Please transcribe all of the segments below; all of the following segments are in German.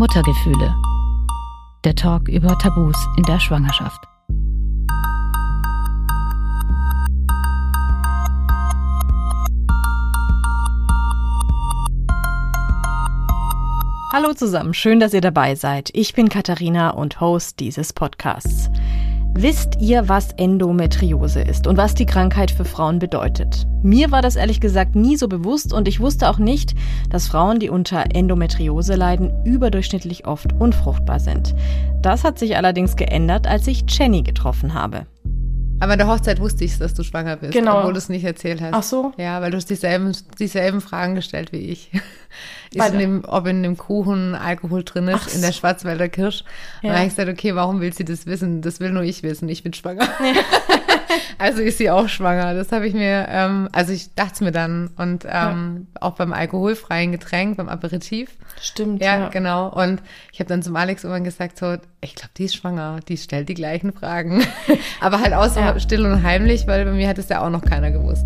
Muttergefühle. Der Talk über Tabus in der Schwangerschaft. Hallo zusammen, schön, dass ihr dabei seid. Ich bin Katharina und Host dieses Podcasts. Wisst ihr, was Endometriose ist und was die Krankheit für Frauen bedeutet? Mir war das ehrlich gesagt nie so bewusst und ich wusste auch nicht, dass Frauen, die unter Endometriose leiden, überdurchschnittlich oft unfruchtbar sind. Das hat sich allerdings geändert, als ich Jenny getroffen habe. Aber an der Hochzeit wusste ich, dass du schwanger bist, Genau. obwohl du es nicht erzählt hast. Ach so? Ja, weil du hast dieselben, dieselben Fragen gestellt wie ich. Ist in dem, ob in dem Kuchen Alkohol drin ist, Ach in der. Schwarzwälder Kirsch. Ja. Und dann habe ich gesagt, okay, warum will sie das wissen? Das will nur ich wissen, ich bin schwanger. also ist sie auch schwanger. Das habe ich mir, ähm, also ich dachte es mir dann. Und ähm, auch beim alkoholfreien Getränk, beim Aperitif. Stimmt. Ja, genau. Und ich habe dann zum Alex irgendwann gesagt, so, ich glaube, die ist schwanger, die stellt die gleichen Fragen. Aber halt auch so Ja. still und heimlich, weil bei mir hat es ja auch noch keiner gewusst.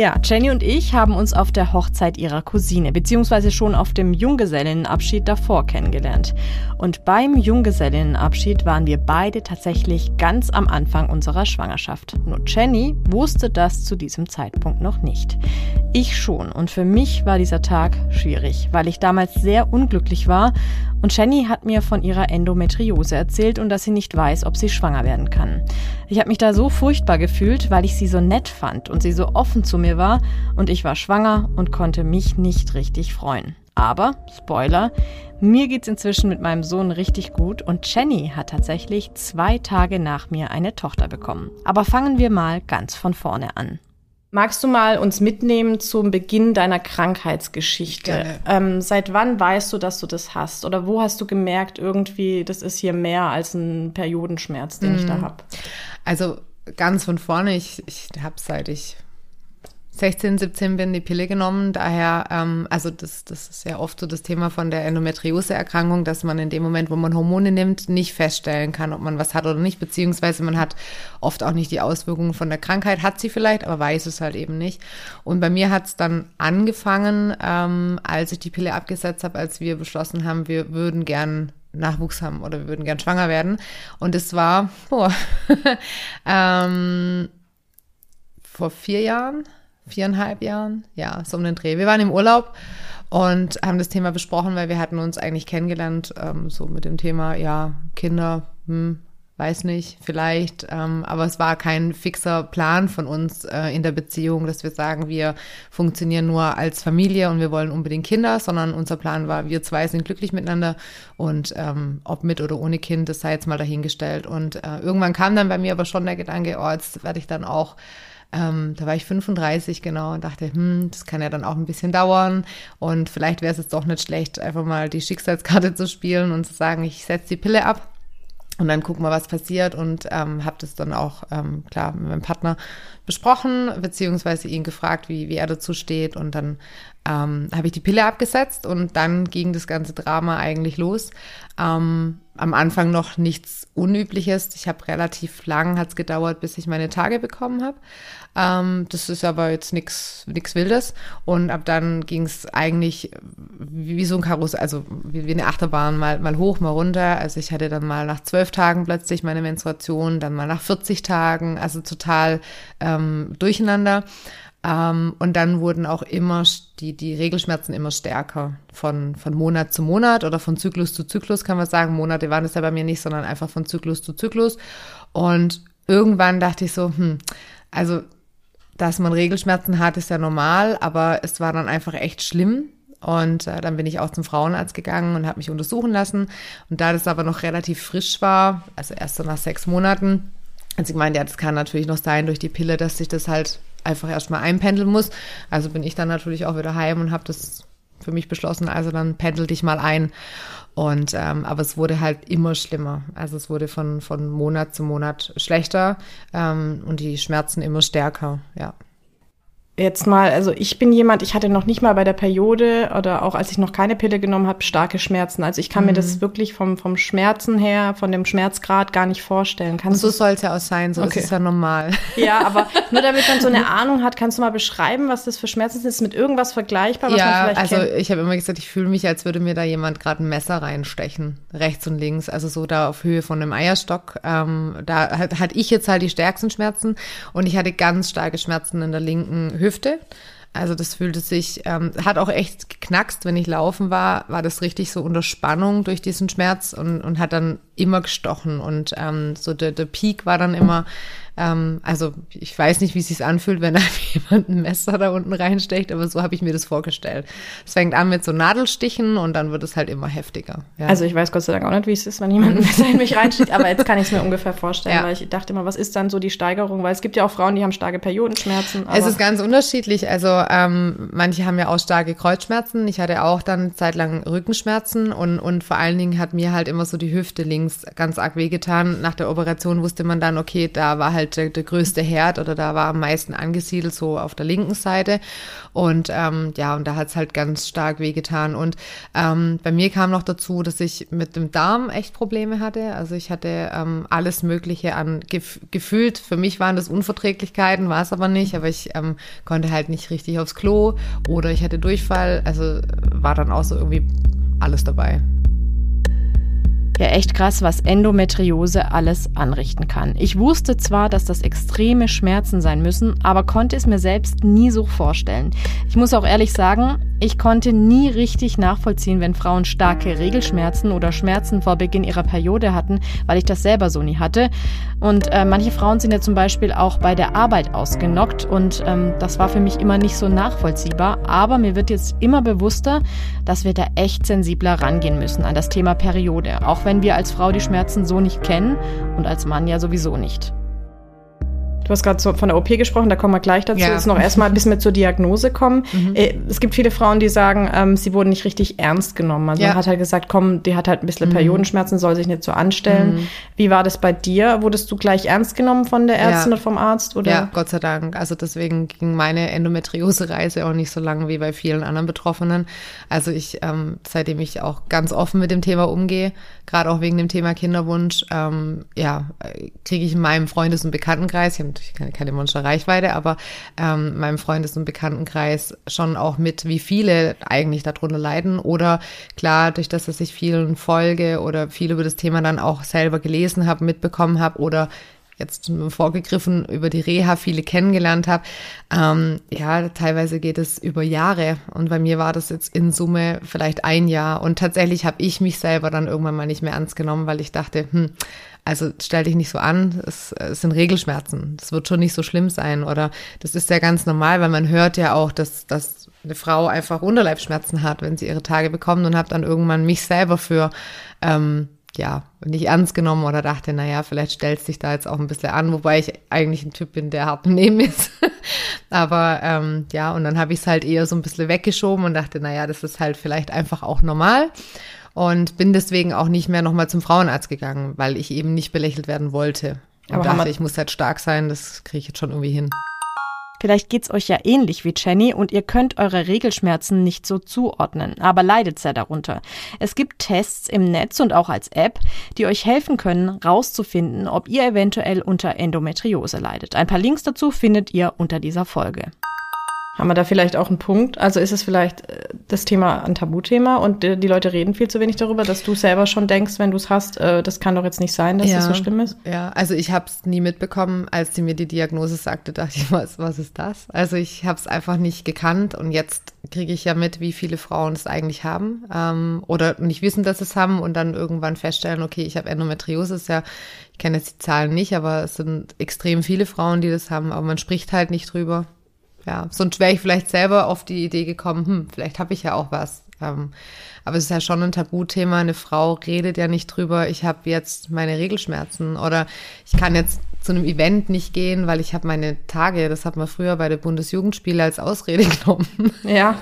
Ja, Jenny und ich haben uns auf der Hochzeit ihrer Cousine, beziehungsweise schon auf dem Junggesellinnenabschied davor kennengelernt. Und beim Junggesellinnenabschied waren wir beide tatsächlich ganz am Anfang unserer Schwangerschaft. Nur Jenny wusste das zu diesem Zeitpunkt noch nicht. Ich schon. Und für mich war dieser Tag schwierig, weil ich damals sehr unglücklich war. Und Jenny hat mir von ihrer Endometriose erzählt und dass sie nicht weiß, ob sie schwanger werden kann. Ich habe mich da so furchtbar gefühlt, weil ich sie so nett fand und sie so offen zu mir war und ich war schwanger und konnte mich nicht richtig freuen. Aber, Spoiler, mir geht's inzwischen mit meinem Sohn richtig gut und Jenny hat tatsächlich zwei Tage nach mir eine Tochter bekommen. Aber fangen wir mal ganz von vorne an. Magst du mal uns mitnehmen zum Beginn deiner Krankheitsgeschichte? Ähm, seit wann weißt du, dass du das hast? Oder wo hast du gemerkt, irgendwie, das ist hier mehr als ein Periodenschmerz, den ich da habe? Also ganz von vorne, ich, ich habe seit ich 16, 17 bin die Pille genommen. Daher, ähm, also das, das ist ja oft so das Thema von der Endometriose-Erkrankung, dass man in dem Moment, wo man Hormone nimmt, nicht feststellen kann, ob man was hat oder nicht, beziehungsweise man hat oft auch nicht die Auswirkungen von der Krankheit, hat sie vielleicht, aber weiß es halt eben nicht. Und bei mir hat es dann angefangen, ähm, als ich die Pille abgesetzt habe, als wir beschlossen haben, wir würden gern Nachwuchs haben oder wir würden gern schwanger werden. Und es war, boah, ähm, vor vier Jahren, viereinhalb Jahren, ja, so um den Dreh. Wir waren im Urlaub und haben das Thema besprochen, weil wir hatten uns eigentlich kennengelernt, ähm, so mit dem Thema, ja, Kinder, hm, weiß nicht, vielleicht, ähm, aber es war kein fixer Plan von uns äh, in der Beziehung, dass wir sagen, wir funktionieren nur als Familie und wir wollen unbedingt Kinder, sondern unser Plan war, wir zwei sind glücklich miteinander und ähm, ob mit oder ohne Kind, das sei jetzt mal dahingestellt. Und äh, irgendwann kam dann bei mir aber schon der Gedanke, oh, jetzt werde ich dann auch ähm, da war ich 35 genau und dachte, hm, das kann ja dann auch ein bisschen dauern. Und vielleicht wäre es jetzt doch nicht schlecht, einfach mal die Schicksalskarte zu spielen und zu sagen, ich setze die Pille ab und dann gucken wir, was passiert. Und ähm, habe das dann auch ähm, klar mit meinem Partner besprochen, beziehungsweise ihn gefragt, wie, wie er dazu steht. Und dann ähm, habe ich die Pille abgesetzt und dann ging das ganze Drama eigentlich los. Ähm, am Anfang noch nichts Unübliches. Ich habe relativ lang, hat gedauert, bis ich meine Tage bekommen habe. Ähm, das ist aber jetzt nichts nix Wildes. Und ab dann ging es eigentlich wie, wie so ein Karussell, also wie, wie eine Achterbahn, mal, mal hoch, mal runter. Also ich hatte dann mal nach zwölf Tagen plötzlich meine Menstruation, dann mal nach 40 Tagen, also total ähm, durcheinander. Ähm, und dann wurden auch immer die, die Regelschmerzen immer stärker von, von Monat zu Monat oder von Zyklus zu Zyklus, kann man sagen. Monate waren es ja bei mir nicht, sondern einfach von Zyklus zu Zyklus. Und irgendwann dachte ich so, hm, also, dass man Regelschmerzen hat, ist ja normal, aber es war dann einfach echt schlimm. Und äh, dann bin ich auch zum Frauenarzt gegangen und habe mich untersuchen lassen. Und da das aber noch relativ frisch war, also erst so nach sechs Monaten, also ich meine, ja, das kann natürlich noch sein durch die Pille, dass sich das halt einfach erstmal einpendeln muss. Also bin ich dann natürlich auch wieder heim und habe das für mich beschlossen, also dann pendel dich mal ein. Und ähm, aber es wurde halt immer schlimmer. Also es wurde von, von Monat zu Monat schlechter ähm, und die Schmerzen immer stärker, ja. Jetzt mal, also ich bin jemand, ich hatte noch nicht mal bei der Periode oder auch als ich noch keine Pille genommen habe, starke Schmerzen. Also ich kann mhm. mir das wirklich vom, vom Schmerzen her, von dem Schmerzgrad gar nicht vorstellen. Kannst so soll es ja auch sein, so okay. ist es ja normal. Ja, aber nur damit man so eine Ahnung hat, kannst du mal beschreiben, was das für Schmerzen sind? Ist mit irgendwas vergleichbar, was ja, man vielleicht also kennt? ich habe immer gesagt, ich fühle mich, als würde mir da jemand gerade ein Messer reinstechen, rechts und links, also so da auf Höhe von einem Eierstock. Ähm, da hatte hat ich jetzt halt die stärksten Schmerzen und ich hatte ganz starke Schmerzen in der linken Hüfte. Also das fühlte sich, ähm, hat auch echt geknackst, wenn ich laufen war, war das richtig so unter Spannung durch diesen Schmerz und, und hat dann immer gestochen. Und ähm, so der, der Peak war dann immer ähm, also ich weiß nicht, wie es sich anfühlt, wenn da jemand ein Messer da unten reinsteckt, aber so habe ich mir das vorgestellt. Es fängt an mit so Nadelstichen und dann wird es halt immer heftiger. Ja. Also ich weiß Gott sei Dank auch nicht, wie es ist, wenn jemand ein Messer in mich reinsticht, aber jetzt kann ich es mir ungefähr vorstellen, ja. weil ich dachte immer, was ist dann so die Steigerung? Weil es gibt ja auch Frauen, die haben starke Periodenschmerzen. es ist ganz unterschiedlich. Also ähm, manche haben ja auch starke Kreuzschmerzen. Ich hatte auch dann eine Zeit lang Rückenschmerzen und, und vor allen Dingen hat mir halt immer so die Hüfte links ganz arg wehgetan. Nach der Operation wusste man dann, okay, da war halt halt der, der größte Herd oder da war am meisten angesiedelt, so auf der linken Seite. Und ähm, ja, und da hat es halt ganz stark wehgetan. Und ähm, bei mir kam noch dazu, dass ich mit dem Darm echt Probleme hatte. Also ich hatte ähm, alles Mögliche an gef gefühlt. Für mich waren das Unverträglichkeiten, war es aber nicht. Aber ich ähm, konnte halt nicht richtig aufs Klo oder ich hatte Durchfall. Also war dann auch so irgendwie alles dabei. Ja, echt krass, was Endometriose alles anrichten kann. Ich wusste zwar, dass das extreme Schmerzen sein müssen, aber konnte es mir selbst nie so vorstellen. Ich muss auch ehrlich sagen, ich konnte nie richtig nachvollziehen, wenn Frauen starke Regelschmerzen oder Schmerzen vor Beginn ihrer Periode hatten, weil ich das selber so nie hatte. Und äh, manche Frauen sind ja zum Beispiel auch bei der Arbeit ausgenockt und ähm, das war für mich immer nicht so nachvollziehbar. Aber mir wird jetzt immer bewusster, dass wir da echt sensibler rangehen müssen an das Thema Periode, auch wenn wir als Frau die Schmerzen so nicht kennen und als Mann ja sowieso nicht. Du hast gerade so von der OP gesprochen, da kommen wir gleich dazu. Ja. Jetzt noch erstmal bisschen mit zur Diagnose kommen. Mhm. Äh, es gibt viele Frauen, die sagen, ähm, sie wurden nicht richtig ernst genommen. Also ja. man hat halt gesagt, komm, die hat halt ein bisschen mhm. Periodenschmerzen, soll sich nicht so anstellen. Mhm. Wie war das bei dir? Wurdest du gleich ernst genommen von der Ärztin ja. oder vom Arzt? Oder? Ja, Gott sei Dank. Also deswegen ging meine Endometriose-Reise auch nicht so lang wie bei vielen anderen Betroffenen. Also ich, ähm, seitdem ich auch ganz offen mit dem Thema umgehe, gerade auch wegen dem Thema Kinderwunsch, ähm, ja, kriege ich in meinem Freundes- und Bekanntenkreis, ich habe natürlich keine, keine Monster-Reichweite, aber ähm, meinem Freundes- und Bekanntenkreis schon auch mit, wie viele eigentlich darunter leiden. Oder klar, durch das, dass ich vielen folge oder viel über das Thema dann auch selber gelesen habe, mitbekommen habe oder jetzt vorgegriffen über die Reha viele kennengelernt habe. Ähm, ja, teilweise geht es über Jahre und bei mir war das jetzt in Summe vielleicht ein Jahr und tatsächlich habe ich mich selber dann irgendwann mal nicht mehr ernst genommen, weil ich dachte, hm, also stell dich nicht so an, es, es sind Regelschmerzen, das wird schon nicht so schlimm sein oder das ist ja ganz normal, weil man hört ja auch, dass, dass eine Frau einfach Unterleibschmerzen hat, wenn sie ihre Tage bekommt und habe dann irgendwann mich selber für ähm, ja, nicht ernst genommen oder dachte, naja, vielleicht stellst dich da jetzt auch ein bisschen an, wobei ich eigentlich ein Typ bin, der hart nehmen ist. Aber ähm, ja, und dann habe ich es halt eher so ein bisschen weggeschoben und dachte, naja, das ist halt vielleicht einfach auch normal. Und bin deswegen auch nicht mehr nochmal zum Frauenarzt gegangen, weil ich eben nicht belächelt werden wollte. Und Aber dachte, ich muss halt stark sein, das kriege ich jetzt schon irgendwie hin. Vielleicht geht's euch ja ähnlich wie Jenny und ihr könnt eure Regelschmerzen nicht so zuordnen, aber leidet sehr darunter. Es gibt Tests im Netz und auch als App, die euch helfen können, rauszufinden, ob ihr eventuell unter Endometriose leidet. Ein paar Links dazu findet ihr unter dieser Folge. Haben wir da vielleicht auch einen Punkt? Also ist es vielleicht äh, das Thema ein Tabuthema und die Leute reden viel zu wenig darüber, dass du selber schon denkst, wenn du es hast, äh, das kann doch jetzt nicht sein, dass ja, das so schlimm ist? Ja, also ich habe es nie mitbekommen, als sie mir die Diagnose sagte, dachte ich, was, was ist das? Also ich habe es einfach nicht gekannt und jetzt kriege ich ja mit, wie viele Frauen es eigentlich haben ähm, oder nicht wissen, dass es haben und dann irgendwann feststellen, okay, ich habe Endometriose, ist ja, ich kenne jetzt die Zahlen nicht, aber es sind extrem viele Frauen, die das haben, aber man spricht halt nicht drüber ja, sonst wäre ich vielleicht selber auf die Idee gekommen, hm, vielleicht habe ich ja auch was. Ähm, aber es ist ja schon ein Tabuthema. Eine Frau redet ja nicht drüber, ich habe jetzt meine Regelschmerzen oder ich kann jetzt zu einem Event nicht gehen, weil ich habe meine Tage, das hat man früher bei der Bundesjugendspiele als Ausrede genommen. Ja,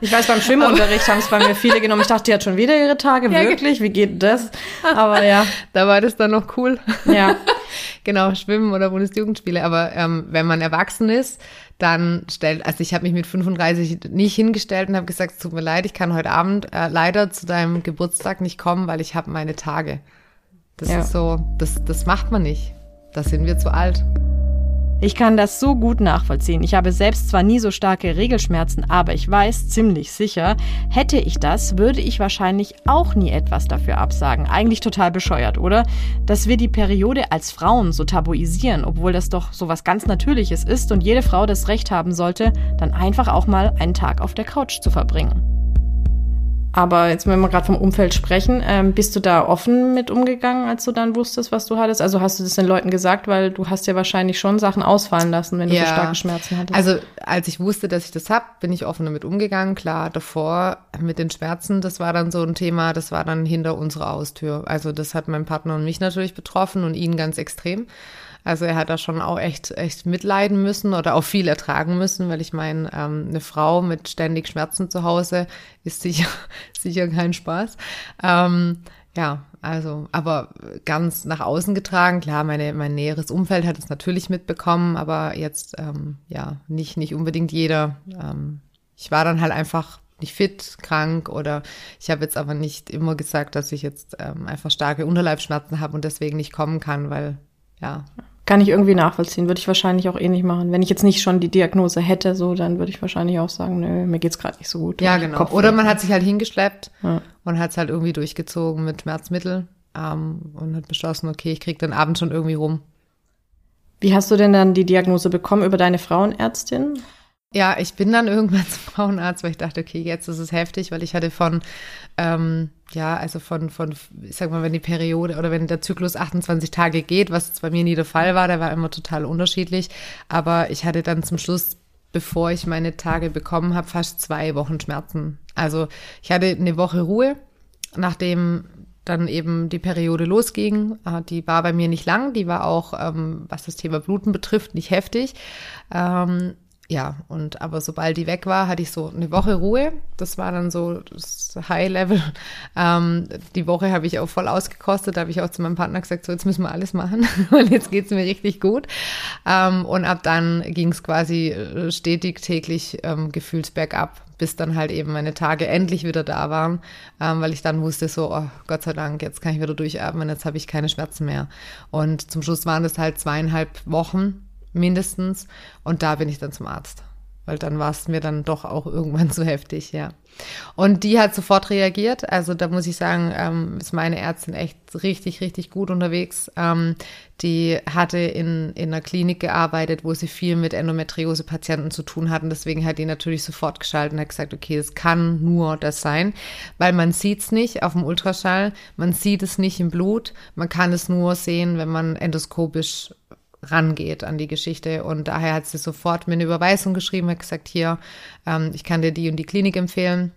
ich weiß, beim Schwimmunterricht haben es bei mir viele genommen. Ich dachte, die hat schon wieder ihre Tage, ja, wirklich? Wie geht das? Aber ja. Da war das dann noch cool. Ja. genau, Schwimmen oder Bundesjugendspiele. Aber ähm, wenn man erwachsen ist, dann stellt, also ich habe mich mit 35 nicht hingestellt und habe gesagt, es tut mir leid, ich kann heute Abend äh, leider zu deinem Geburtstag nicht kommen, weil ich habe meine Tage. Das ja. ist so, das, das macht man nicht. Da sind wir zu alt. Ich kann das so gut nachvollziehen. Ich habe selbst zwar nie so starke Regelschmerzen, aber ich weiß ziemlich sicher, hätte ich das, würde ich wahrscheinlich auch nie etwas dafür absagen. Eigentlich total bescheuert, oder? Dass wir die Periode als Frauen so tabuisieren, obwohl das doch so was ganz Natürliches ist und jede Frau das Recht haben sollte, dann einfach auch mal einen Tag auf der Couch zu verbringen. Aber jetzt, wenn wir gerade vom Umfeld sprechen, ähm, bist du da offen mit umgegangen, als du dann wusstest, was du hattest? Also hast du das den Leuten gesagt, weil du hast ja wahrscheinlich schon Sachen ausfallen lassen, wenn du ja. so starke Schmerzen hattest. Also als ich wusste, dass ich das hab, bin ich offen damit umgegangen. Klar, davor mit den Schmerzen, das war dann so ein Thema, das war dann hinter unserer Haustür. Also das hat mein Partner und mich natürlich betroffen und ihn ganz extrem. Also er hat da schon auch echt, echt mitleiden müssen oder auch viel ertragen müssen, weil ich meine, ähm, eine Frau mit ständig Schmerzen zu Hause ist sicher, sicher kein Spaß. Ähm, ja, also, aber ganz nach außen getragen, klar, meine, mein näheres Umfeld hat es natürlich mitbekommen, aber jetzt, ähm, ja, nicht, nicht unbedingt jeder. Ähm, ich war dann halt einfach nicht fit, krank oder ich habe jetzt aber nicht immer gesagt, dass ich jetzt ähm, einfach starke Unterleibsschmerzen habe und deswegen nicht kommen kann, weil ja, kann ich irgendwie nachvollziehen. Würde ich wahrscheinlich auch eh nicht machen. Wenn ich jetzt nicht schon die Diagnose hätte, so, dann würde ich wahrscheinlich auch sagen, nö, mir geht's gerade nicht so gut. Ja, genau. Kopf Oder man hat sich halt hingeschleppt ja. und hat es halt irgendwie durchgezogen mit Schmerzmittel ähm, und hat beschlossen, okay, ich krieg den Abend schon irgendwie rum. Wie hast du denn dann die Diagnose bekommen über deine Frauenärztin? Ja, ich bin dann irgendwann zum Frauenarzt, weil ich dachte, okay, jetzt ist es heftig, weil ich hatte von, ähm, ja, also von, von, ich sag mal, wenn die Periode oder wenn der Zyklus 28 Tage geht, was bei mir nie der Fall war, der war immer total unterschiedlich, aber ich hatte dann zum Schluss, bevor ich meine Tage bekommen habe, fast zwei Wochen Schmerzen. Also ich hatte eine Woche Ruhe, nachdem dann eben die Periode losging. Äh, die war bei mir nicht lang, die war auch, ähm, was das Thema Bluten betrifft, nicht heftig. Ja, und aber sobald die weg war, hatte ich so eine Woche Ruhe. Das war dann so das High Level. Ähm, die Woche habe ich auch voll ausgekostet. Da habe ich auch zu meinem Partner gesagt, so jetzt müssen wir alles machen, und jetzt geht's mir richtig gut. Ähm, und ab dann ging es quasi äh, stetig täglich ähm, gefühlt bergab, bis dann halt eben meine Tage endlich wieder da waren, ähm, weil ich dann wusste so, oh Gott sei Dank, jetzt kann ich wieder durchatmen, jetzt habe ich keine Schmerzen mehr. Und zum Schluss waren das halt zweieinhalb Wochen mindestens. Und da bin ich dann zum Arzt, weil dann war es mir dann doch auch irgendwann zu heftig, ja. Und die hat sofort reagiert. Also da muss ich sagen, ähm, ist meine Ärztin echt richtig, richtig gut unterwegs. Ähm, die hatte in, in einer Klinik gearbeitet, wo sie viel mit Endometriose-Patienten zu tun hatten. Deswegen hat die natürlich sofort geschaltet und hat gesagt, okay, es kann nur das sein, weil man sieht es nicht auf dem Ultraschall, man sieht es nicht im Blut, man kann es nur sehen, wenn man endoskopisch rangeht an die Geschichte. Und daher hat sie sofort mir eine Überweisung geschrieben, hat gesagt, hier, ähm, ich kann dir die und die Klinik empfehlen.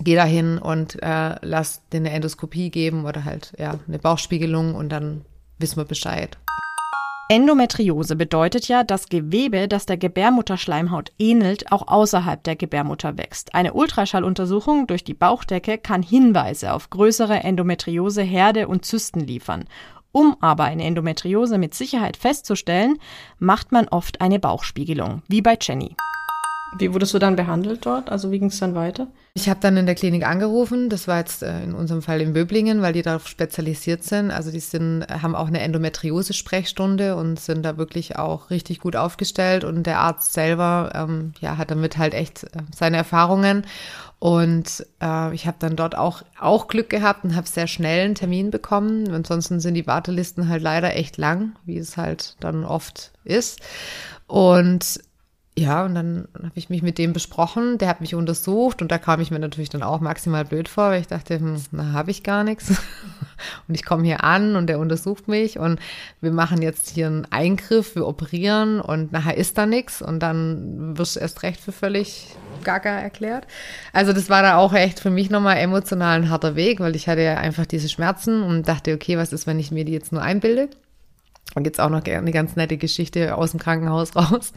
Geh da hin und äh, lass dir eine Endoskopie geben oder halt ja eine Bauchspiegelung und dann wissen wir Bescheid. Endometriose bedeutet ja, dass Gewebe, das der Gebärmutterschleimhaut ähnelt, auch außerhalb der Gebärmutter wächst. Eine Ultraschalluntersuchung durch die Bauchdecke kann Hinweise auf größere Endometriose, Herde und Zysten liefern. Um aber eine Endometriose mit Sicherheit festzustellen, macht man oft eine Bauchspiegelung, wie bei Jenny. Wie wurdest du dann behandelt dort? Also wie ging es dann weiter? Ich habe dann in der Klinik angerufen. Das war jetzt äh, in unserem Fall in Böblingen, weil die darauf spezialisiert sind. Also die sind, haben auch eine Endometriose-Sprechstunde und sind da wirklich auch richtig gut aufgestellt. Und der Arzt selber, ähm, ja, hat damit halt echt äh, seine Erfahrungen. Und äh, ich habe dann dort auch, auch Glück gehabt und habe sehr schnell einen Termin bekommen. Ansonsten sind die Wartelisten halt leider echt lang, wie es halt dann oft ist. Und ja, und dann habe ich mich mit dem besprochen, der hat mich untersucht und da kam ich mir natürlich dann auch maximal blöd vor, weil ich dachte, hm, na, habe ich gar nichts. Und ich komme hier an und der untersucht mich und wir machen jetzt hier einen Eingriff, wir operieren und nachher ist da nichts und dann wirst du erst recht für völlig gaga erklärt. Also das war da auch echt für mich nochmal emotional ein harter Weg, weil ich hatte ja einfach diese Schmerzen und dachte, okay, was ist, wenn ich mir die jetzt nur einbilde? Und gibt's auch noch eine ganz nette Geschichte aus dem Krankenhaus raus.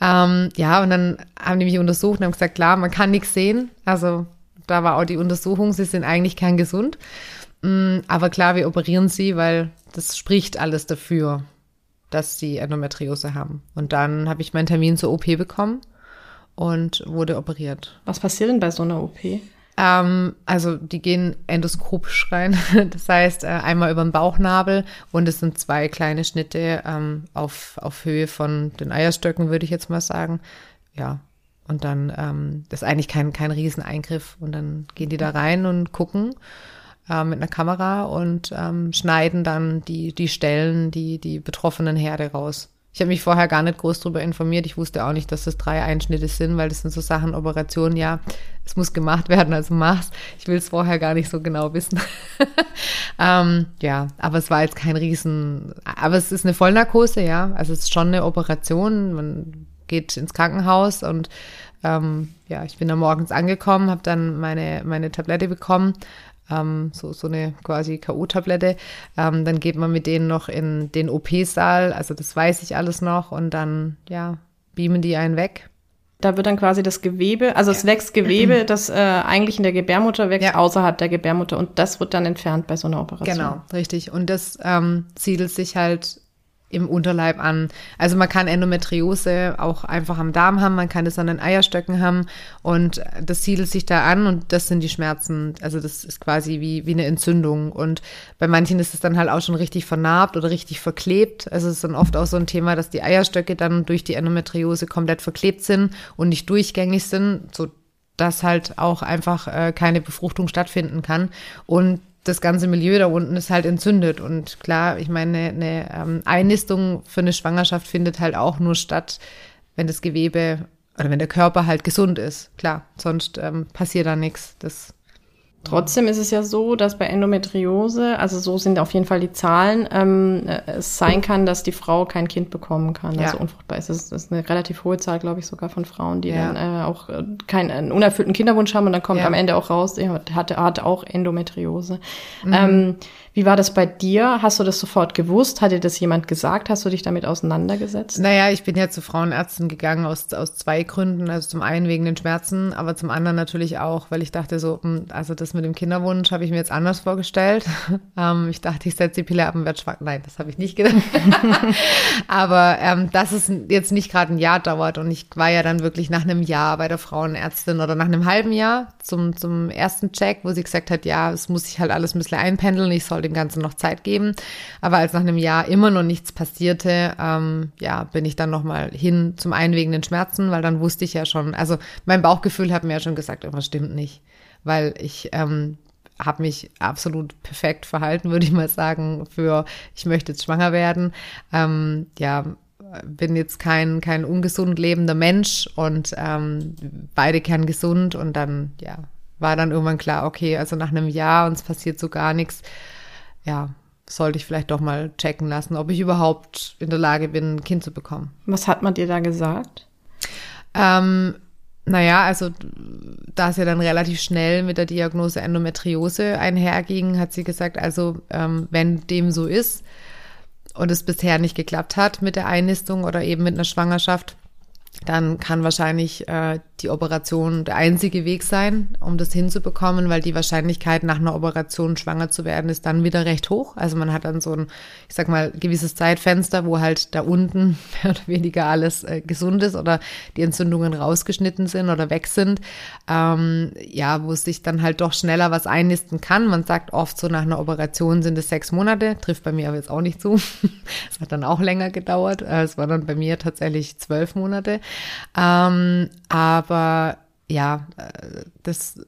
Ähm, ja, und dann haben die mich untersucht und haben gesagt, klar, man kann nichts sehen. Also da war auch die Untersuchung, sie sind eigentlich kein gesund. Mm, aber klar, wir operieren sie, weil das spricht alles dafür. dass sie Endometriose haben. Und dann habe ich meinen Termin zur OP bekommen und wurde operiert. Was passiert denn bei so einer OP? Ähm, also die gehen endoskopisch rein. Das heißt, äh, einmal über den Bauchnabel und es sind zwei kleine Schnitte ähm, auf, auf Höhe von den Eierstöcken, würde ich jetzt mal sagen. Ja. Und dann, ähm, das ist eigentlich kein, kein Rieseneingriff. Und dann gehen die da rein und gucken äh, mit einer Kamera und ähm, schneiden dann die, die Stellen, die, die betroffenen Herde raus. Ich habe mich vorher gar nicht groß darüber informiert. Ich wusste auch nicht, dass das drei Einschnitte sind, weil das sind so Sachen, Operationen, ja, es muss gemacht werden, also mach's. Ich will es vorher gar nicht so genau wissen. ähm, ja, aber es war jetzt kein Riesen, aber es ist eine Vollnarkose, ja. Also es ist schon eine Operation. Man geht ins Krankenhaus und ähm, ja, ich bin da morgens angekommen, habe dann meine, meine Tablette bekommen ähm, so, so eine quasi K.O.-Tablette. Ähm, dann geht man mit denen noch in den OP-Saal, also das weiß ich alles noch und dann, ja, beamen die einen weg. Da wird dann quasi das Gewebe, also es wächst Gewebe, das äh, eigentlich in der Gebärmutter wächst, ja. außerhalb der Gebärmutter und das wird dann entfernt bei so einer Operation. Genau, richtig. Und das ähm, siedelt sich halt im Unterleib an. Also man kann Endometriose auch einfach am Darm haben, man kann es an den Eierstöcken haben und das siedelt sich da an und das sind die Schmerzen. Also das ist quasi wie, wie eine Entzündung und bei manchen ist es dann halt auch schon richtig vernarbt oder richtig verklebt. Also es ist dann oft auch so ein Thema, dass die Eierstöcke dann durch die Endometriose komplett verklebt sind und nicht durchgängig sind, so dass halt auch einfach äh, keine Befruchtung stattfinden kann. Und das ganze Milieu da unten ist halt entzündet. Und klar, ich meine, eine, ähm, Einnistung für eine Schwangerschaft findet halt auch nur statt, wenn das Gewebe oder wenn der Körper halt gesund ist. Klar, sonst ähm, passiert da nichts. Das Trotzdem ist es ja so, dass bei Endometriose, also so sind auf jeden Fall die Zahlen, ähm, äh, es sein kann, dass die Frau kein Kind bekommen kann, also ja. unfruchtbar ist. Das ist eine relativ hohe Zahl, glaube ich, sogar von Frauen, die ja. dann äh, auch äh, keinen unerfüllten Kinderwunsch haben und dann kommt ja. am Ende auch raus, hatte, hatte auch Endometriose. Mhm. Ähm, wie war das bei dir? Hast du das sofort gewusst? Hat dir das jemand gesagt? Hast du dich damit auseinandergesetzt? Naja, ich bin ja zu Frauenärzten gegangen aus, aus zwei Gründen. Also zum einen wegen den Schmerzen, aber zum anderen natürlich auch, weil ich dachte so, hm, also das mit dem Kinderwunsch habe ich mir jetzt anders vorgestellt. ähm, ich dachte, ich setze die Pille ab und werde schwach. Nein, das habe ich nicht gedacht. aber ähm, dass es jetzt nicht gerade ein Jahr dauert und ich war ja dann wirklich nach einem Jahr bei der Frauenärztin oder nach einem halben Jahr zum, zum ersten Check, wo sie gesagt hat, ja, es muss sich halt alles ein bisschen einpendeln, ich soll dem Ganzen noch Zeit geben. Aber als nach einem Jahr immer noch nichts passierte, ähm, ja, bin ich dann nochmal hin zum einwegenden Schmerzen, weil dann wusste ich ja schon, also mein Bauchgefühl hat mir ja schon gesagt, irgendwas stimmt nicht, weil ich ähm, habe mich absolut perfekt verhalten, würde ich mal sagen, für ich möchte jetzt schwanger werden. Ähm, ja, bin jetzt kein, kein ungesund lebender Mensch und ähm, beide kerngesund und dann, ja, war dann irgendwann klar, okay, also nach einem Jahr und es passiert so gar nichts, ja, sollte ich vielleicht doch mal checken lassen, ob ich überhaupt in der Lage bin, ein Kind zu bekommen. Was hat man dir da gesagt? Ähm, naja, also da es ja dann relativ schnell mit der Diagnose Endometriose einherging, hat sie gesagt, also ähm, wenn dem so ist und es bisher nicht geklappt hat mit der Einnistung oder eben mit einer Schwangerschaft, dann kann wahrscheinlich äh, die Operation der einzige Weg sein, um das hinzubekommen, weil die Wahrscheinlichkeit, nach einer Operation schwanger zu werden, ist dann wieder recht hoch. Also man hat dann so ein, ich sag mal, gewisses Zeitfenster, wo halt da unten mehr oder weniger alles äh, gesund ist oder die Entzündungen rausgeschnitten sind oder weg sind. Ähm, ja, wo sich dann halt doch schneller was einnisten kann. Man sagt oft so, nach einer Operation sind es sechs Monate, trifft bei mir aber jetzt auch nicht zu. Es hat dann auch länger gedauert. Äh, es war dann bei mir tatsächlich zwölf Monate. Ähm, aber ja, äh, das,